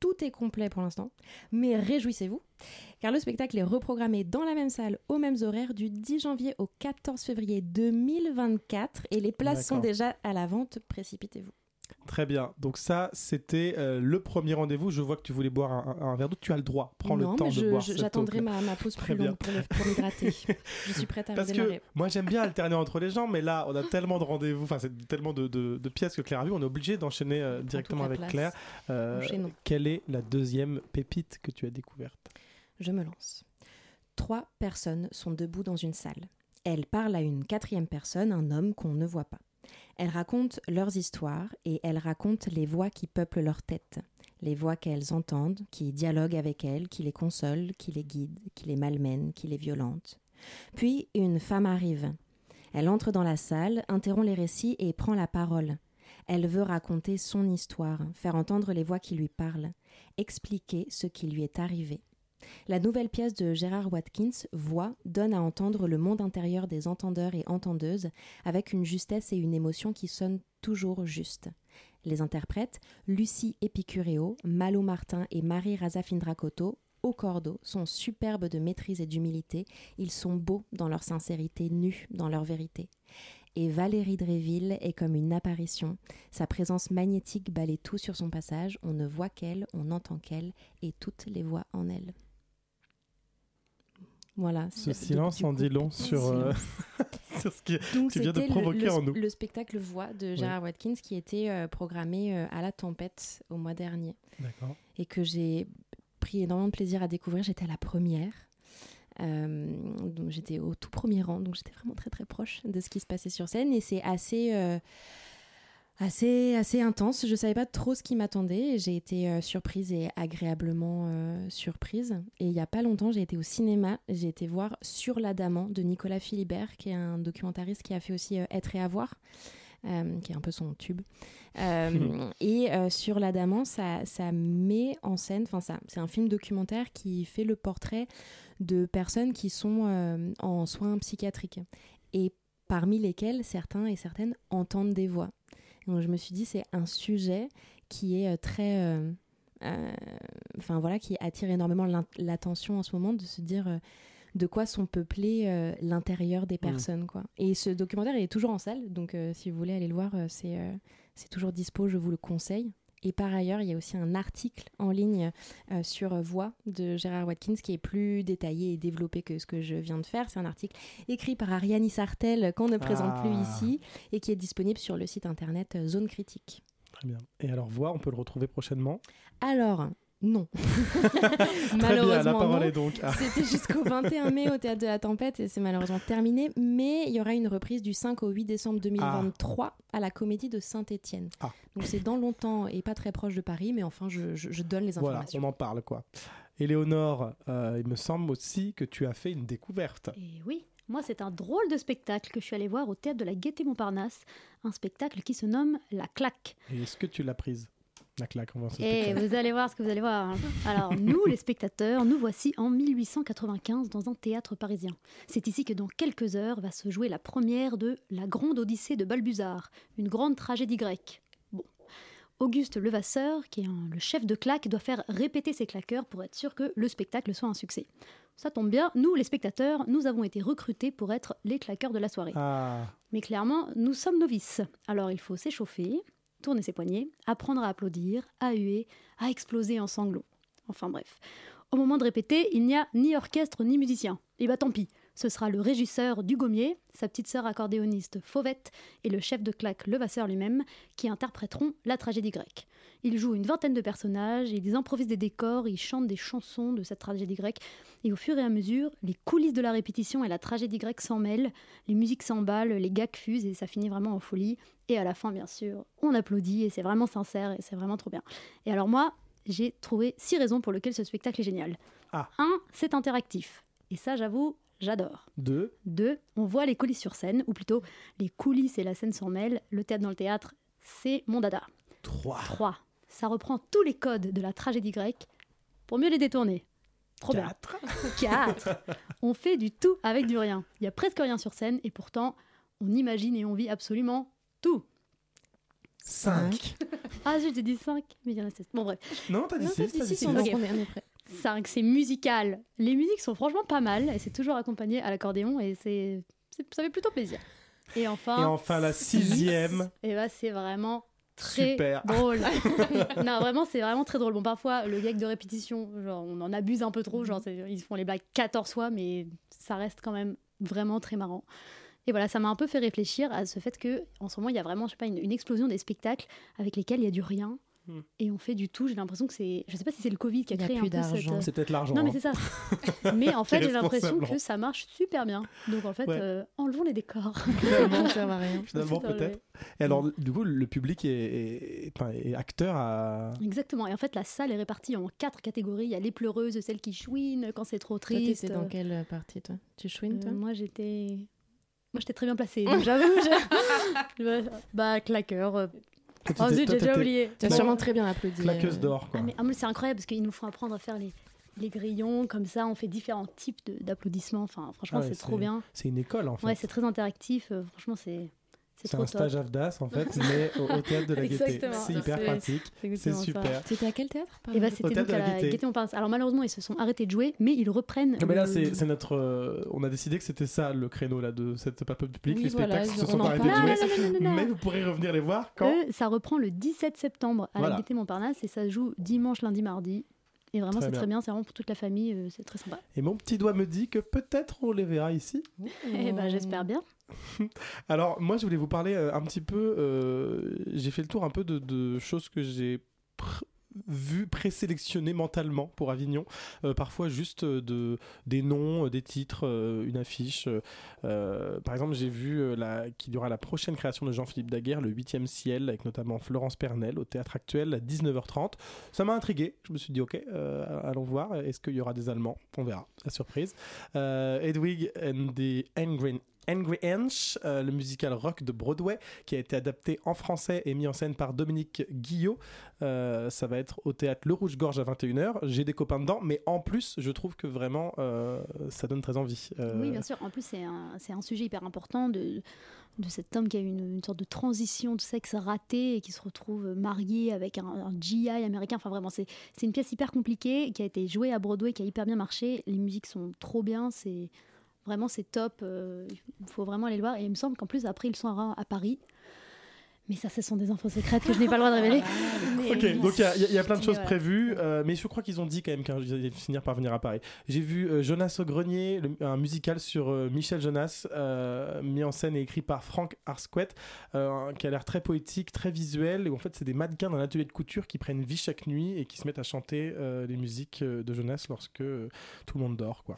Speaker 5: tout est complet pour l'instant, mais réjouissez-vous, car le spectacle est reprogrammé dans la même salle, aux mêmes horaires, du 10 janvier au 14 février 2024, et les places sont déjà à la vente. Précipitez-vous.
Speaker 1: Très bien. Donc ça, c'était euh, le premier rendez-vous. Je vois que tu voulais boire un, un- un verre d'eau. Tu as le droit. Prends
Speaker 5: non,
Speaker 1: le temps
Speaker 5: mais
Speaker 1: de boire
Speaker 5: j'attendrai ma, ma pause plus longue pour, pour m'hydrater. je suis prête à
Speaker 1: Parce que moi j'aime bien alterner entre les gens, mais là on a tellement de rendez-vous, enfin c'est tellement de, de- de pièces que Claire a vu, on est obligé d'enchaîner euh, directement avec
Speaker 5: place.
Speaker 1: Claire. Euh, quelle est la deuxième pépite que tu as découverte?
Speaker 5: Je me lance. Trois personnes sont debout dans une salle. Elles parlent à une quatrième personne, un homme qu'on ne voit pas. Elles racontent leurs histoires et elles racontent les voix qui peuplent leur tête, les voix qu'elles entendent, qui dialoguent avec elles, qui les consolent, qui les guident, qui les malmènent, qui les violentent. Puis une femme arrive. Elle entre dans la salle, interrompt les récits et prend la parole. Elle veut raconter son histoire, faire entendre les voix qui lui parlent, expliquer ce qui lui est arrivé. La nouvelle pièce de Gérard Watkins, Voix, donne à entendre le monde intérieur des entendeurs et entendeuses avec une justesse et une émotion qui sonnent toujours justes. Les interprètes, Lucie Epicureo, Malo Martin et Marie Razafindrakoto, au cordeau, sont superbes de maîtrise et d'humilité. Ils sont beaux dans leur sincérité, nus dans leur vérité. Et Valérie Dréville est comme une apparition. Sa présence magnétique balaye tout sur son passage. On ne voit qu'elle, on n'entend qu'elle, et toutes les voix en elle. Voilà.
Speaker 1: Ce
Speaker 5: Du-
Speaker 1: silence en dit long sur, euh, sur ce que
Speaker 5: Donc
Speaker 1: tu viens de
Speaker 5: le-
Speaker 1: provoquer
Speaker 5: le,
Speaker 1: en nous.
Speaker 5: le spectacle Voix de Gérard Watkins qui était euh, programmé euh, à la Tempête au mois dernier
Speaker 1: D'accord.
Speaker 5: et que j'ai pris énormément de plaisir à découvrir. J'étais à la première. Donc j'étais au tout premier rang, donc j'étais vraiment très très proche de ce qui se passait sur scène et c'est assez assez assez intense. Je savais pas trop ce qui m'attendait j'ai été euh, surprise et agréablement euh, surprise. Et il y a pas longtemps, j'ai été au cinéma, j'ai été voir Sur l'Adamant de Nicolas Philibert, qui est un documentariste qui a fait aussi euh, Être et avoir. qui est un peu son tube. Et sur l'Adamant, ça, ça met en scène, enfin ça, c'est un film documentaire qui fait le portrait de personnes qui sont en soins psychiatriques et parmi lesquelles certains et certaines entendent des voix. Donc je me suis dit c'est un sujet qui est euh, très, euh, euh, enfin voilà, qui attire énormément l'attention en ce moment de se dire de quoi sont peuplés l'intérieur des personnes quoi. Et ce documentaire il est toujours en salle, donc si vous voulez aller le voir, c'est c'est toujours dispo, je vous le conseille. Et par ailleurs, il y a aussi un article en ligne euh, sur Voix de Gérard Watkins qui est plus détaillé et développé que ce que je viens de faire. C'est un article écrit par Ariane Sartel qu'on ne présente
Speaker 1: Ah.
Speaker 5: plus ici et qui est disponible sur le site internet euh, Zone Critique.
Speaker 1: Très bien. Et alors, voix, on peut le retrouver prochainement?
Speaker 5: Alors, non.
Speaker 1: Très bien, la
Speaker 5: malheureusement,
Speaker 1: parole
Speaker 5: non.
Speaker 1: est donc. à-
Speaker 5: C'était jusqu'au 21 mai au Théâtre de la Tempête et c'est malheureusement terminé. Mais il y aura une reprise du 5 au 8 décembre 2023 à la Comédie de Saint-Étienne.
Speaker 1: Ah.
Speaker 5: Donc c'est dans longtemps et pas très proche de Paris, mais enfin je, je- je donne les
Speaker 1: Voilà,
Speaker 5: informations.
Speaker 1: on en parle quoi. Éléonore, euh, il me semble aussi que tu as fait une découverte.
Speaker 10: Et oui, moi c'est un drôle de spectacle que je suis allée voir au théâtre de la Gaîté Montparnasse, un spectacle qui se nomme La Claque.
Speaker 1: Et est-ce que tu l'as prise? La claque, on va
Speaker 10: Et
Speaker 1: spectacle.
Speaker 10: vous allez voir ce que vous allez voir. hein. Alors, nous, les spectateurs, nous voici en 1895 dans un théâtre parisien. C'est ici que dans quelques heures va se jouer la première de La Grande Odyssée de Balbuzard, une grande tragédie grecque. Bon. Auguste Levasseur, qui est un- le chef de claque, doit faire répéter ses claqueurs pour être sûr que le spectacle soit un succès. Ça tombe bien, nous, les spectateurs, nous avons été recrutés pour être les claqueurs de la soirée.
Speaker 1: Ah,
Speaker 10: Mais clairement, nous sommes novices. Alors il faut s'échauffer, tourner ses poignets, apprendre à applaudir, à huer, à exploser en sanglots. Enfin bref. Au moment de répéter, il n'y a ni orchestre ni musicien. Et bah tant pis, ce sera le régisseur Dugommier, sa petite sœur accordéoniste Fauvette et le chef de claque Levasseur lui-même qui interpréteront la tragédie grecque. Ils jouent une vingtaine de personnages, ils improvisent des décors, ils chantent des chansons de cette tragédie grecque. Et au fur et à mesure, les coulisses de la répétition et la tragédie grecque s'en mêlent, les musiques s'emballent, les gags fusent et ça finit vraiment en folie. Et à la fin, bien sûr, on applaudit et c'est vraiment sincère et c'est vraiment trop bien. Et alors moi, j'ai trouvé six raisons pour lesquelles ce spectacle est génial.
Speaker 1: Ah.
Speaker 10: Un, c'est interactif. Et ça, j'avoue, j'adore.
Speaker 1: deux.
Speaker 10: Deux, on voit les coulisses sur scène, ou plutôt les coulisses et la scène s'en mêlent. Le théâtre dans le théâtre, c'est mon dada.
Speaker 1: Trois.
Speaker 10: 3. Ça reprend tous les codes de la tragédie grecque pour mieux les détourner. Trop bien. 4. On fait du tout avec du rien. Il y a presque rien sur scène et pourtant on imagine et on vit absolument tout.
Speaker 1: 5.
Speaker 10: Ah, j'ai dit 5, mais il y en a 16. Bon, bref.
Speaker 1: Non, t'as dit
Speaker 10: Non,
Speaker 1: 6.
Speaker 10: t'as dit six,
Speaker 6: on
Speaker 10: Ok.
Speaker 6: est- on est- on est prêt.
Speaker 10: 5, c'est musical. Les musiques sont franchement pas mal et c'est toujours accompagné à l'accordéon et c'est, ça fait plutôt plaisir. Et enfin,
Speaker 1: Et enfin, la
Speaker 10: six.
Speaker 1: sixième.
Speaker 10: Et bah, c'est vraiment très
Speaker 1: Super.
Speaker 10: drôle. non, vraiment, c'est vraiment très drôle. Bon, parfois, le gag de répétition, genre, on en abuse un peu trop. Genre, ils font les blagues 14 fois, mais ça reste quand même vraiment très marrant. Et voilà, ça m'a un peu fait réfléchir à ce fait que, en ce moment, il y a vraiment, je sais pas, une, une explosion des spectacles avec lesquels il y a du rien.
Speaker 1: Hmm.
Speaker 10: Et on fait du tout. J'ai l'impression que c'est. Je sais pas si c'est le Covid qui a
Speaker 6: Il y a
Speaker 10: créé
Speaker 6: plus
Speaker 10: un peu cette.
Speaker 6: d'argent.
Speaker 1: C'est peut-être l'argent.
Speaker 10: Non, mais
Speaker 1: hein.
Speaker 10: c'est ça. mais en fait, j'ai l'impression que ça marche super bien. Donc en fait,
Speaker 1: Ouais.
Speaker 10: euh, enlevons les décors.
Speaker 6: Finalement, ça sert à rien.
Speaker 1: Finalement, peut-être. Et alors, du coup, le public est, est- enfin, est acteur à.
Speaker 10: Exactement. Et en fait, la salle est répartie en quatre catégories. Il y a les pleureuses, celles qui chouinent quand c'est trop
Speaker 6: Toi,
Speaker 10: triste.
Speaker 6: t'étais dans quelle partie, toi? Tu chouines, toi?
Speaker 10: Euh, moi, j'étais. Moi, j'étais très bien placée. Donc, j'avoue. je- bah, claqueur. Oh, zut, j'ai déjà oublié.
Speaker 6: Tu as sûrement très bien applaudi.
Speaker 1: Claqueuse
Speaker 6: euh,
Speaker 1: d'or, quoi.
Speaker 10: Ah, mais, ah, mais c'est incroyable parce qu'ils nous font apprendre à faire les, les grillons. Comme ça, on fait différents types d'applaudissements. Enfin, franchement,
Speaker 1: Ah ouais,
Speaker 10: c'est trop bien.
Speaker 1: C'est une école, en fait.
Speaker 10: Ouais, c'est très interactif. euh, franchement, c'est. C'est
Speaker 1: un
Speaker 10: top.
Speaker 1: stage AFDAS, en fait, mais au, au théâtre de la Gaîté. C'est hyper pratique.
Speaker 10: c'est
Speaker 1: super.
Speaker 6: C'était à quel théâtre?
Speaker 10: Et bah,
Speaker 1: Au
Speaker 10: c'était
Speaker 1: théâtre
Speaker 10: donc
Speaker 1: de
Speaker 10: à
Speaker 1: la Gaîté.
Speaker 10: Gaîté Montparnasse. Alors malheureusement, ils se sont arrêtés de jouer, mais ils reprennent.
Speaker 1: Non, mais là,
Speaker 10: le-
Speaker 1: c'est notre. euh, on a décidé que c'était ça le créneau là de cette pape public.
Speaker 6: Oui,
Speaker 1: les
Speaker 6: voilà,
Speaker 1: spectacles se
Speaker 6: on
Speaker 1: sont
Speaker 6: en
Speaker 1: arrêtés de jouer.
Speaker 10: Non, non, non, non, non, non.
Speaker 1: Mais vous pourrez revenir les voir quand
Speaker 10: Eux, ça reprend le 17 septembre à
Speaker 1: Voilà.
Speaker 10: la Gaîté Montparnasse et ça se joue dimanche, lundi, mardi. Et vraiment, c'est très bien, c'est vraiment pour toute la famille, euh, c'est très sympa.
Speaker 1: Et mon petit doigt me dit que peut-être on les verra ici.
Speaker 10: Et ben, j'espère bien.
Speaker 1: Alors, moi, je voulais vous parler euh, un petit peu. euh, j'ai fait le tour un peu de, de choses que j'ai pr- vues présélectionnées mentalement pour Avignon. Euh, parfois, juste euh, de, des noms, euh, des titres, une affiche. par exemple, j'ai vu la- qu'il aura la prochaine création de Jean-Philippe Daguerre, Le 8 ciel, avec notamment Florence Pernel au théâtre actuel à 19h30. Ça m'a intrigué. Je me suis dit, ok, allons voir. Est-ce qu'il y aura des Allemands? On verra. La surprise. Edwig and the Angry. Angry Inch, euh, le musical rock de Broadway, qui a été adapté en français et mis en scène par Dominique Guillot. Euh, ça va être au théâtre Le Rouge-Gorge à 21h. J'ai des copains dedans, mais en plus, je trouve que vraiment, euh, ça donne très envie.
Speaker 10: Oui, bien sûr. En plus, c'est un, sujet hyper important de, cet homme qui a eu une, sorte de transition de sexe raté et qui se retrouve marié avec un, un GI américain. Enfin, vraiment, c'est une pièce hyper compliquée qui a été jouée à Broadway, qui a hyper bien marché. Les musiques sont trop bien. C'est vraiment, c'est top. euh, Il faut vraiment aller le voir. Et il me semble qu'en plus, après, ils sont à, à Paris. Mais ça, ce sont des infos secrètes que je n'ai pas le droit de révéler. Mais-
Speaker 1: Ok, donc il y a- il y, a- il plein de choses prévues, euh, mais je crois qu'ils ont dit quand même qu'ils allaient finir par venir à Paris. J'ai vu euh, Jonas au grenier, le- un musical sur euh, Michel Jonas, mis en scène et écrit par Frank Arsquet, euh, qui a l'air très poétique, très visuel, et où en fait c'est des mannequins d'un atelier de couture qui prennent vie chaque nuit et qui se mettent à chanter les musiques de Jonas lorsque tout le monde dort. quoi.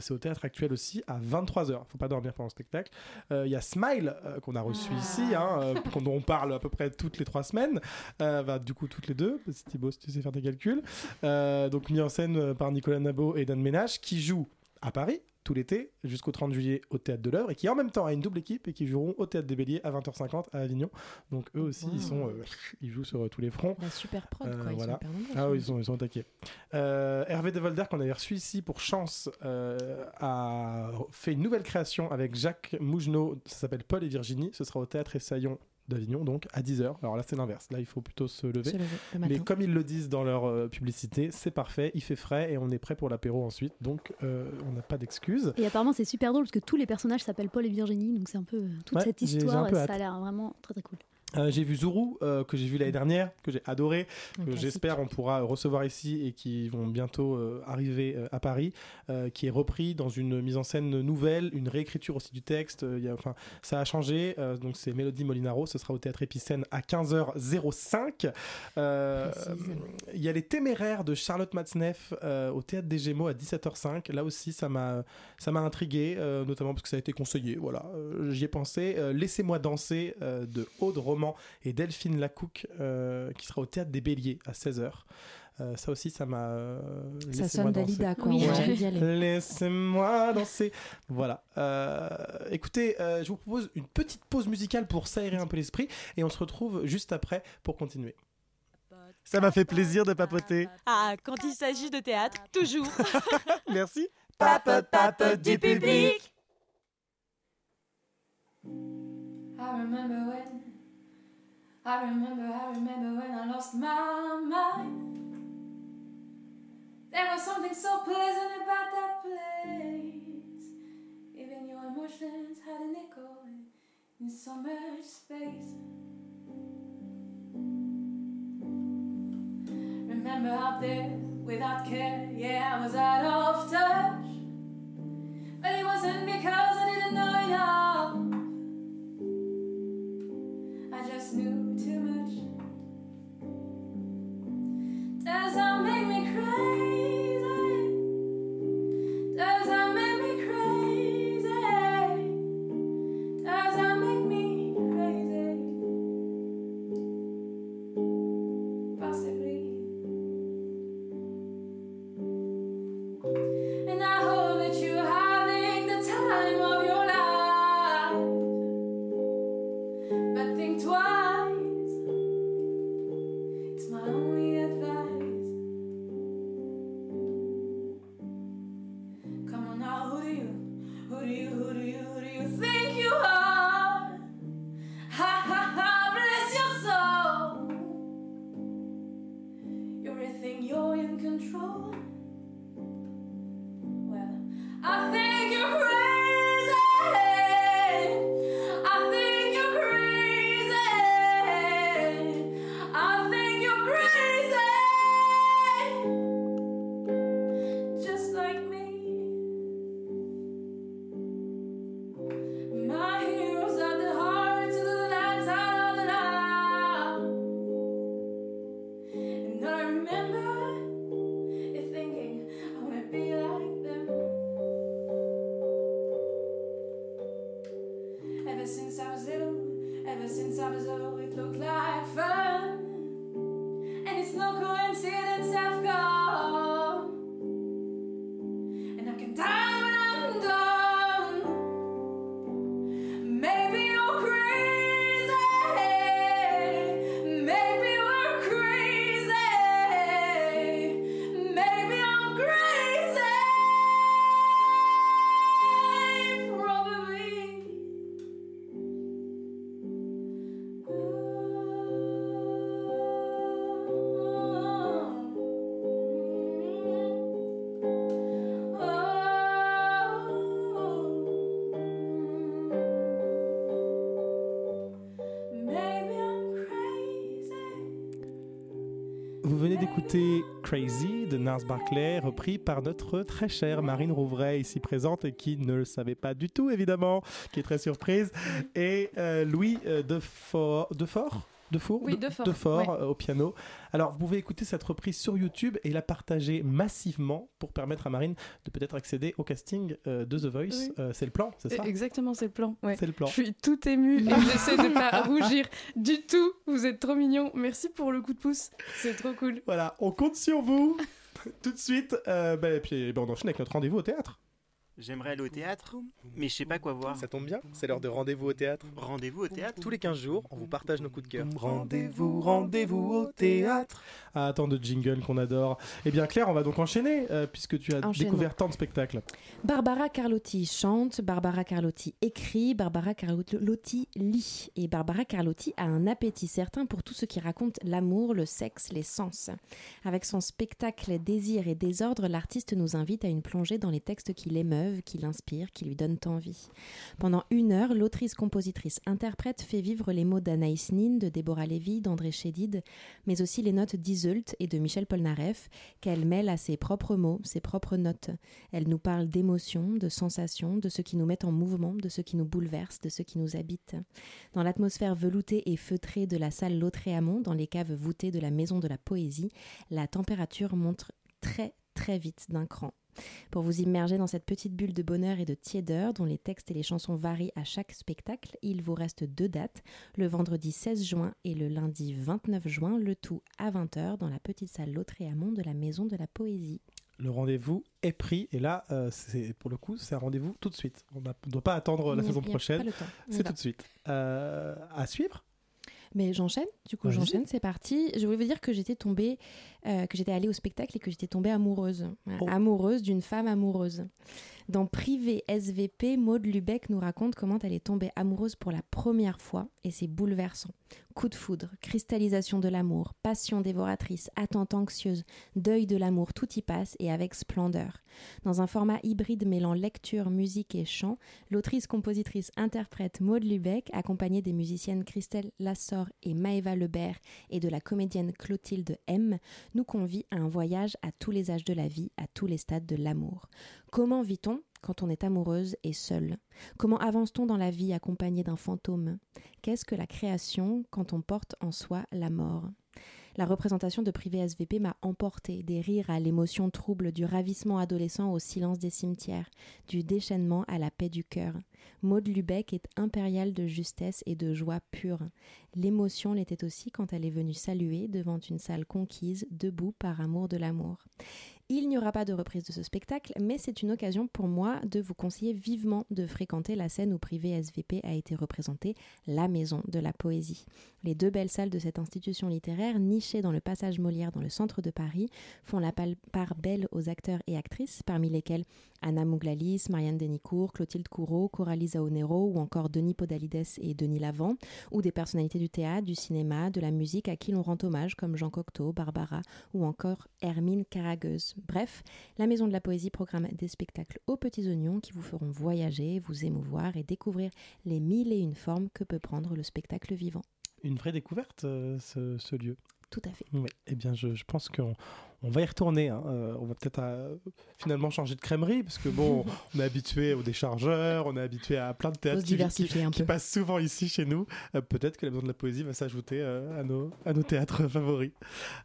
Speaker 1: C'est au théâtre actuel aussi à 23h, faut pas dormir pendant le spectacle. Il y a Smile qu'on a reçu ici, hein, dont on parle à peu près toutes les trois semaines, euh, bah, du coup toutes les deux, Thibaut si tu sais faire des calculs. Euh, donc mis en scène euh, par Nicolas Nabo et Dan Ménage qui jouent à Paris, tout l'été jusqu'au 30 juillet au Théâtre de l'œuvre et qui en même temps a une double équipe et qui joueront au Théâtre des Béliers à 20h50 à Avignon. Donc eux aussi, ils, sont, euh, ils jouent sur euh, tous les fronts.
Speaker 6: La super prod,
Speaker 1: Euh,
Speaker 6: quoi. Ils
Speaker 1: voilà.
Speaker 6: sont hyper nombreux,
Speaker 1: Ah oui, ils
Speaker 6: je
Speaker 1: sont, ils sont attaqués. Hervé Devolder, qu'on avait reçu ici pour chance, a fait une nouvelle création avec Jacques Mougenot. Ça s'appelle Paul et Virginie. Ce sera au Théâtre Essaillon d'Avignon, donc à 10h. Alors là, c'est l'inverse. Là, il faut plutôt se lever.
Speaker 6: Se lever le
Speaker 1: Mais comme ils le disent dans leur euh, publicité, c'est parfait. Il fait frais et on est prêt pour l'apéro ensuite. Donc, euh, on n'a pas d'excuses.
Speaker 10: Et apparemment, c'est super drôle parce que tous les personnages s'appellent Paul et Virginie, donc c'est un peu euh, toute
Speaker 1: Ouais,
Speaker 10: cette histoire. ça a l'air vraiment très très cool.
Speaker 1: Euh, j'ai vu Zuru, euh, que j'ai vu l'année dernière, que j'ai adoré, que j'espère on pourra recevoir ici et qui vont bientôt euh, arriver euh, à Paris, euh, qui est repris dans une mise en scène nouvelle, une réécriture aussi du texte. euh, il y a- enfin, ça a changé. euh, donc c'est Mélodie Molinaro, ce sera au théâtre Épicène à 15h05. Euh, Il y a les Téméraires de Charlotte Matzneff euh, au théâtre des Gémeaux à 17h05. Là aussi, ça m'a intrigué, euh, notamment parce que ça a été conseillé. Voilà, Euh, j'y ai pensé. Euh, Laissez-moi danser euh, de Aude Roman et Delphine Lacouque euh, qui sera au théâtre des Béliers à 16h. Euh, ça aussi, ça m'a. euh,
Speaker 6: Ça sonne. Dalida, quoi. Aller.
Speaker 1: Laissez-moi danser. Voilà. Euh, écoutez, euh, je vous propose une petite pause musicale pour s'aérer un peu l'esprit et on se retrouve juste après pour continuer. Ça m'a fait plaisir de papoter.
Speaker 9: Ah, quand il s'agit de théâtre, toujours.
Speaker 1: Merci.
Speaker 9: Papote, papote du public.
Speaker 8: I remember when, I remember, I remember when I lost my mind. There was something so pleasant about that place. Even your emotions had an echo in so much space. Remember out there without care, yeah, I was out of touch. But it wasn't because Crazy
Speaker 1: de Nars Barclay, repris par notre très chère Marine Rouvray, ici présente et qui ne le savait pas du tout, évidemment, qui est très surprise, et euh, Louis euh, Defort Defour,
Speaker 11: Oui,
Speaker 1: De-
Speaker 11: Defort,
Speaker 1: Defort,
Speaker 11: ouais.
Speaker 1: euh, au piano. Alors, vous pouvez écouter cette reprise sur YouTube et la partager massivement pour permettre à Marine de peut-être accéder au casting euh, de The Voice.
Speaker 11: Oui.
Speaker 1: Euh, c'est le plan, c'est ça?
Speaker 11: Exactement, c'est le plan. ouais.
Speaker 1: C'est le plan.
Speaker 11: Je suis tout émue et j'essaie de pas rougir du tout. Vous êtes trop mignons. Merci pour le coup de pouce. C'est trop cool.
Speaker 1: Voilà, on compte sur vous. Tout de suite, bah, et puis bah, on enchaîne avec notre rendez-vous au théâtre.
Speaker 12: J'aimerais aller au théâtre, mais je sais pas quoi voir.
Speaker 1: Ça tombe bien, c'est l'heure de rendez-vous au théâtre.
Speaker 12: Rendez-vous au théâtre
Speaker 1: Tous les 15 jours, on vous partage nos coups de cœur. Rendez-vous, rendez-vous au théâtre. Ah, tant de jingles qu'on adore. Eh bien, Claire, on va donc enchaîner, euh, puisque tu as
Speaker 5: Enchaînons.
Speaker 1: découvert tant de spectacles.
Speaker 5: Barbara Carlotti chante, Barbara Carlotti écrit, Barbara Carlotti lit. Et Barbara Carlotti a un appétit certain pour tout ce qui raconte l'amour, le sexe, les sens. Avec son spectacle Désir et désordre, l'artiste nous invite à une plongée dans les textes qui l'émeuvent, qui l'inspirent, qui lui donnent envie. Pendant une heure, l'autrice, compositrice, interprète fait vivre les mots d'Anaïs Nin, de Déborah Lévy, d'André Chédid, mais aussi les notes d'Iseult et de Michel Polnareff, qu'elle mêle à ses propres mots, ses propres notes. Elle nous parle d'émotions, de sensations, de ce qui nous met en mouvement, de ce qui nous bouleverse, de ce qui nous habite. Dans l'atmosphère veloutée et feutrée de la salle Lautréamont, dans les caves voûtées de la Maison de la Poésie, la température monte très très vite d'un cran. Pour vous immerger dans cette petite bulle de bonheur et de tiédeur dont les textes et les chansons varient à chaque spectacle, il vous reste deux dates, le vendredi 16 juin et le lundi 29 juin, le tout à 20h dans la petite salle Lautréamont de la Maison de la Poésie.
Speaker 1: Le rendez-vous est pris, et là, euh, c'est pour le coup, c'est un rendez-vous tout de suite. On ne doit pas attendre la
Speaker 5: a-
Speaker 1: saison prochaine. C'est tout de suite. Euh, à suivre?
Speaker 5: Mais j'enchaîne, du coup j'enchaîne, c'est parti. Je voulais vous dire que j'étais tombée, euh, que j'étais allée au spectacle et que j'étais tombée amoureuse.
Speaker 1: Oh.
Speaker 5: Amoureuse d'une femme amoureuse. Dans Privé SVP, Maud Lubeck nous raconte comment elle est tombée amoureuse pour la première fois et c'est bouleversant. Coup de foudre, cristallisation de l'amour, passion dévoratrice, attente anxieuse, deuil de l'amour, tout y passe et avec splendeur. Dans un format hybride mêlant lecture, musique et chant, l'autrice, compositrice, interprète Maud Lubeck, accompagnée des musiciennes Christelle Lassor et Maëva Lebert et de la comédienne Clotilde M, nous convie à un voyage à tous les âges de la vie, à tous les stades de l'amour. Comment vit-on quand on est amoureuse et seule? Comment avance-t-on dans la vie accompagnée d'un fantôme? Qu'est-ce que la création quand on porte en soi la mort? La représentation de Privé SVP m'a emporté, des rires à l'émotion trouble, du ravissement adolescent au silence des cimetières, du déchaînement à la paix du cœur. Maud Lubeck est impériale de justesse et de joie pure. L'émotion l'était aussi quand elle est venue saluer devant une salle conquise, debout par amour de l'amour. Il n'y aura pas de reprise de ce spectacle, mais c'est une occasion pour moi de vous conseiller vivement de fréquenter la scène où Privé SVP a été représentée, la maison de la poésie. Les deux belles salles de cette institution littéraire, nichées dans le passage Molière dans le centre de Paris, font la part belle aux acteurs et actrices, parmi lesquels Anna Mouglalis, Marianne Denicourt, Clotilde Courreau, Coralie Zaonero ou encore Denis Podalides et Denis Lavant, ou des personnalités du théâtre, du cinéma, de la musique à qui l'on rend hommage comme Jean Cocteau, Barbara ou encore Hermine Caragueuse. Bref, la Maison de la Poésie programme des spectacles aux petits oignons qui vous feront voyager, vous émouvoir et découvrir les mille et une formes que peut prendre le spectacle vivant.
Speaker 1: Une vraie découverte, euh, ce, ce lieu.
Speaker 5: Tout à fait.
Speaker 1: Oui, eh bien, je, je pense qu'on on va y retourner. hein. Euh, on va peut-être euh, finalement changer de crèmerie, parce que bon, on est habitué aux déchargeurs, on est habitué à plein de théâtres qui, qui- qui passent souvent ici chez nous. Euh, peut-être que la Maison de la Poésie va s'ajouter à, nos, à nos théâtres favoris.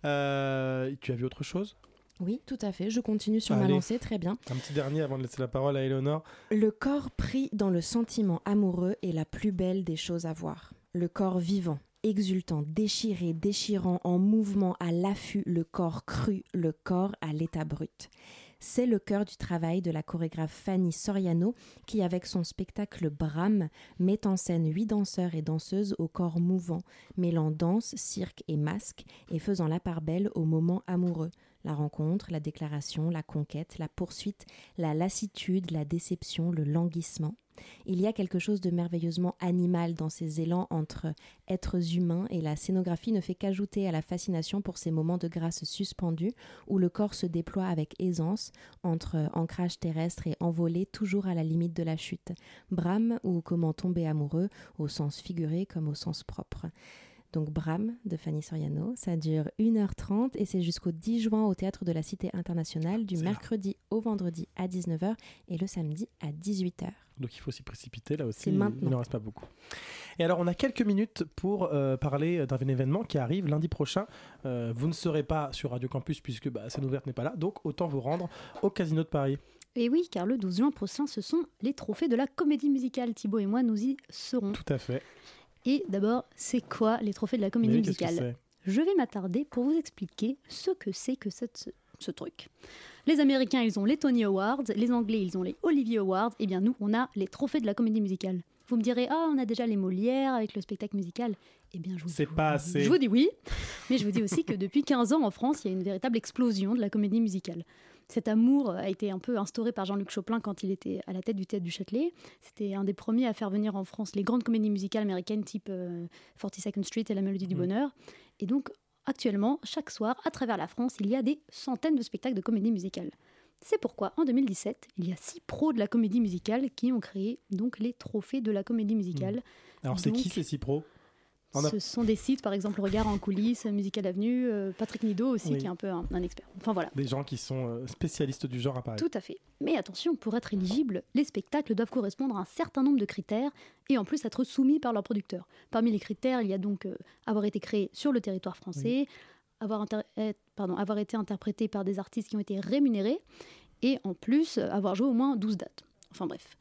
Speaker 1: Tu as vu autre chose?
Speaker 5: Oui, tout à fait. Je continue sur ma lancée, très bien.
Speaker 1: Un petit dernier avant de laisser la parole à Eleonore.
Speaker 5: Le corps pris dans le sentiment amoureux est la plus belle des choses à voir. Le corps vivant, exultant, déchiré, déchirant, en mouvement, à l'affût, le corps cru, le corps à l'état brut. C'est le cœur du travail de la chorégraphe Fanny Soriano qui, avec son spectacle Bram, met en scène huit danseurs et danseuses au corps mouvant, mêlant danse, cirque et masque et faisant la part belle au moment amoureux. La rencontre, la déclaration, la conquête, la poursuite, la lassitude, la déception, le languissement. Il y a quelque chose de merveilleusement animal dans ces élans entre êtres humains et la scénographie ne fait qu'ajouter à la fascination pour ces moments de grâce suspendus où le corps se déploie avec aisance entre ancrage terrestre et envolée toujours à la limite de la chute. Brahme ou comment tomber amoureux au sens figuré comme au sens propre. Donc Bram de Fanny Soriano, ça dure 1h30 et c'est jusqu'au 10 juin au théâtre de la Cité internationale du mercredi au vendredi à 19h et le samedi à 18h.
Speaker 1: Donc il faut s'y précipiter là aussi.
Speaker 5: Maintenant.
Speaker 1: Il n'en reste pas beaucoup. Et alors on a quelques minutes pour euh, parler d'un événement qui arrive lundi prochain. Euh, vous ne serez pas sur Radio Campus puisque bah, scène ouverte n'est pas là, donc autant vous rendre au Casino de Paris.
Speaker 10: Et oui, car le 12 juin prochain, ce sont les trophées de la comédie musicale. Thibaut et moi, nous y serons.
Speaker 1: Tout à fait.
Speaker 10: Et d'abord, c'est quoi les trophées de la comédie
Speaker 1: oui,
Speaker 10: musicale Je vais m'attarder pour vous expliquer ce que c'est que cette ce truc. Les Américains, ils ont les Tony Awards, les Anglais, ils ont les Olivier Awards, et bien nous, on a les trophées de la comédie musicale. Vous me direz, ah, on a déjà les Molières avec le spectacle musical. Eh bien, je vous,
Speaker 1: C'est pas assez.
Speaker 10: je vous dis oui, mais je vous dis aussi que depuis 15 ans en France, il y a une véritable explosion de la comédie musicale. Cet amour a été un peu instauré par Jean-Luc Choplin quand il était à la tête du théâtre du Châtelet. C'était un des premiers à faire venir en France les grandes comédies musicales américaines type euh, 42nd Street et La Mélodie du
Speaker 1: Mm.
Speaker 10: Bonheur. Et donc, actuellement, chaque soir, à travers la France, il y a des centaines de spectacles de comédie musicale. C'est pourquoi, en 2017, il y a six pros de la comédie musicale qui ont créé donc les trophées de la comédie musicale.
Speaker 1: Alors, c'est qui ces six pros? A-
Speaker 10: Ce sont des sites, par exemple Regard en coulisses, Musical Avenue, euh, Patrick Nido aussi,
Speaker 1: Oui.
Speaker 10: qui est un peu un, un expert. Enfin voilà.
Speaker 1: Des gens qui sont euh, spécialistes du genre à Paris.
Speaker 10: Tout à fait. Mais attention, pour être éligible, les spectacles doivent correspondre à un certain nombre de critères et en plus être soumis par leur producteur. Parmi les critères, il y a donc euh, avoir été créé sur le territoire français, avoir, inter- pardon, avoir été interprété par des artistes qui ont été rémunérés et en plus euh, avoir joué au moins 12 dates. Enfin bref.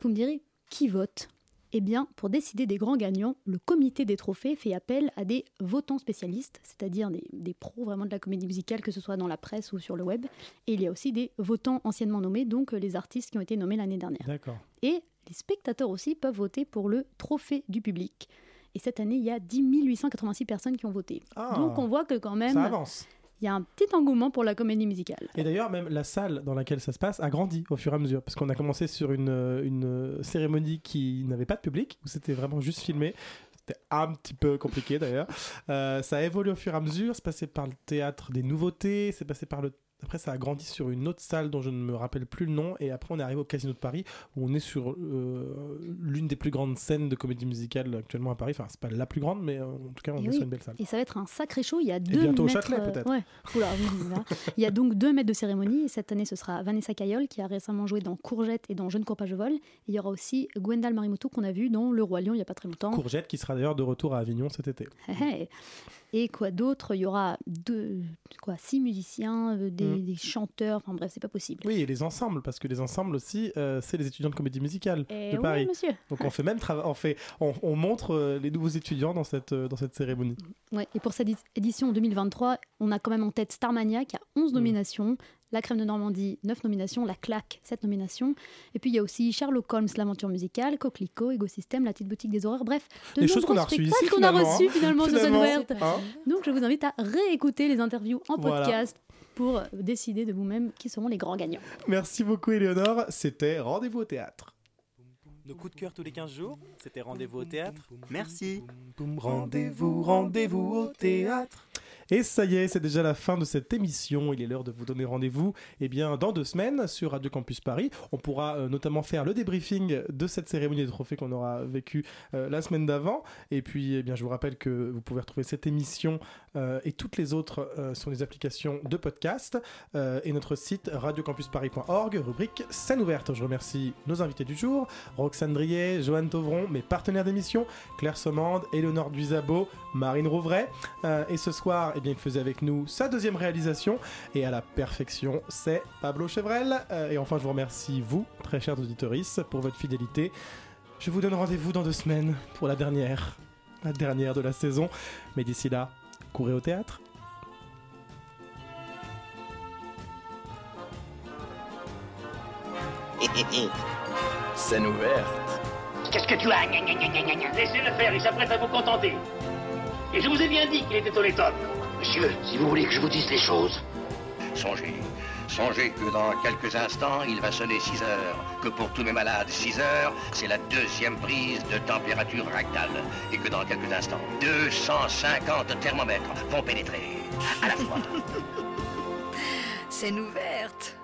Speaker 10: Vous me direz, qui vote? Eh bien, pour décider des grands gagnants, le comité des trophées fait appel à des votants spécialistes, c'est-à-dire des, des pros vraiment de la comédie musicale, que ce soit dans la presse ou sur le web. Et il y a aussi des votants anciennement nommés, donc euh, les artistes qui ont été nommés l'année dernière.
Speaker 1: D'accord.
Speaker 10: Et les spectateurs aussi peuvent voter pour le trophée du public. Et cette année, il y a 10 886 personnes qui ont voté.
Speaker 1: Ah,
Speaker 10: donc on voit que quand même,
Speaker 1: Ça avance.
Speaker 10: Il y a un petit engouement pour la comédie musicale.
Speaker 1: Et d'ailleurs, même la salle dans laquelle ça se passe a grandi au fur et à mesure. Parce qu'on a commencé sur une, euh, une euh, cérémonie qui n'avait pas de public, où c'était vraiment juste filmé. C'était un petit peu compliqué d'ailleurs. Euh, ça a évolué au fur et à mesure. C'est passé par le théâtre des nouveautés. C'est passé par le. Après, ça a grandi sur une autre salle dont je ne me rappelle plus le nom. Et après, on est arrivé au Casino de Paris, où on est sur euh, l'une des plus grandes scènes de comédie musicale actuellement à Paris. Enfin, c'est pas la plus grande, mais euh, en tout cas, on
Speaker 10: Et
Speaker 1: est
Speaker 10: oui.
Speaker 1: sur une belle salle.
Speaker 10: Et ça va être un sacré show. Il y a deux
Speaker 1: bientôt au
Speaker 10: maîtres,
Speaker 1: Châtelet,
Speaker 10: euh,
Speaker 1: peut-être.
Speaker 10: ouais. Oula, oui. Il y a donc deux maîtres de cérémonie. Et cette année, ce sera Vanessa Cayol, qui a récemment joué dans Courgette et dans Je ne cours pas, je vole. Et il y aura aussi Gwendal Marimoto, qu'on a vu dans Le Roi Lion il n'y a pas très longtemps.
Speaker 1: Courgette qui sera d'ailleurs de retour à Avignon cet été.
Speaker 10: Hé, hé. Et quoi d'autre? Il y aura deux, quoi, six musiciens, euh, des,
Speaker 1: Mm.
Speaker 10: des chanteurs. Enfin bref, c'est pas possible.
Speaker 1: Oui, et les ensembles, parce que les ensembles aussi, euh, c'est les étudiants de comédie musicale
Speaker 10: Eh
Speaker 1: de
Speaker 10: oui,
Speaker 1: Paris.
Speaker 10: monsieur.
Speaker 1: Donc on fait même on fait, on, on montre euh, les nouveaux étudiants dans cette euh, dans cette cérémonie.
Speaker 10: Ouais, et pour cette édi- édition 2023, on a quand même en tête Starmania qui a 11 nominations, La Crème de Normandie 9 nominations, La Claque 7 nominations, et puis il y a aussi Sherlock Holmes, l'aventure musicale, Coquelicot, Écosystème, La Petite Boutique des Horreurs, bref, de
Speaker 1: Des choses qu'on a reçues
Speaker 10: qu'on a
Speaker 1: finalement,
Speaker 10: reçus
Speaker 1: hein.
Speaker 10: finalement
Speaker 1: Finalement, hein.
Speaker 10: Donc je vous invite à réécouter les interviews en
Speaker 1: Voilà.
Speaker 10: Pour décider de vous-même qui seront les grands gagnants.
Speaker 1: Merci beaucoup Éléonore, c'était Rendez-vous au théâtre.
Speaker 12: Nos coups de cœur tous les 15 jours, c'était rendez-vous au théâtre. Merci.
Speaker 1: Rendez-vous, rendez-vous au théâtre. Et ça y est, c'est déjà la fin de cette émission. Il est l'heure de vous donner rendez-vous eh bien, dans deux semaines sur Radio Campus Paris. On pourra euh, notamment faire le débriefing de cette cérémonie des trophées qu'on aura vécue euh, la semaine d'avant. Et puis, eh bien, je vous rappelle que vous pouvez retrouver cette émission euh, et toutes les autres sur les applications de podcast et notre site radiocampusparis.org, rubrique scène ouverte. Je remercie nos invités du jour, Roxane Drier, Joanne Tovron, mes partenaires d'émission, Claire Sommande, Éléonore Duisabo, Marine Rouvray. Et ce soir, eh bien, il faisait avec nous sa deuxième réalisation et à la perfection, c'est Pablo Chevrel. Euh, et enfin, je vous remercie, vous, très chers auditeurs, pour votre fidélité. Je vous donne rendez-vous dans deux semaines pour la dernière, la dernière de la saison. Mais d'ici là, courez au théâtre.
Speaker 2: Scène ouverte.
Speaker 13: Qu'est-ce que tu as? Gna, gna, gna, gna, gna, gna. Laissez-le faire, il s'apprête à vous contenter. Et je vous ai bien dit qu'il était au top.
Speaker 14: Monsieur, si vous voulez que je vous dise les choses.
Speaker 4: Songez, songez que dans quelques instants, il va sonner 6 heures. Que pour tous mes malades, 6 heures, c'est la deuxième prise de température rectale. Et que dans quelques instants, 250 thermomètres vont pénétrer à la fois.
Speaker 3: Scène ouverte.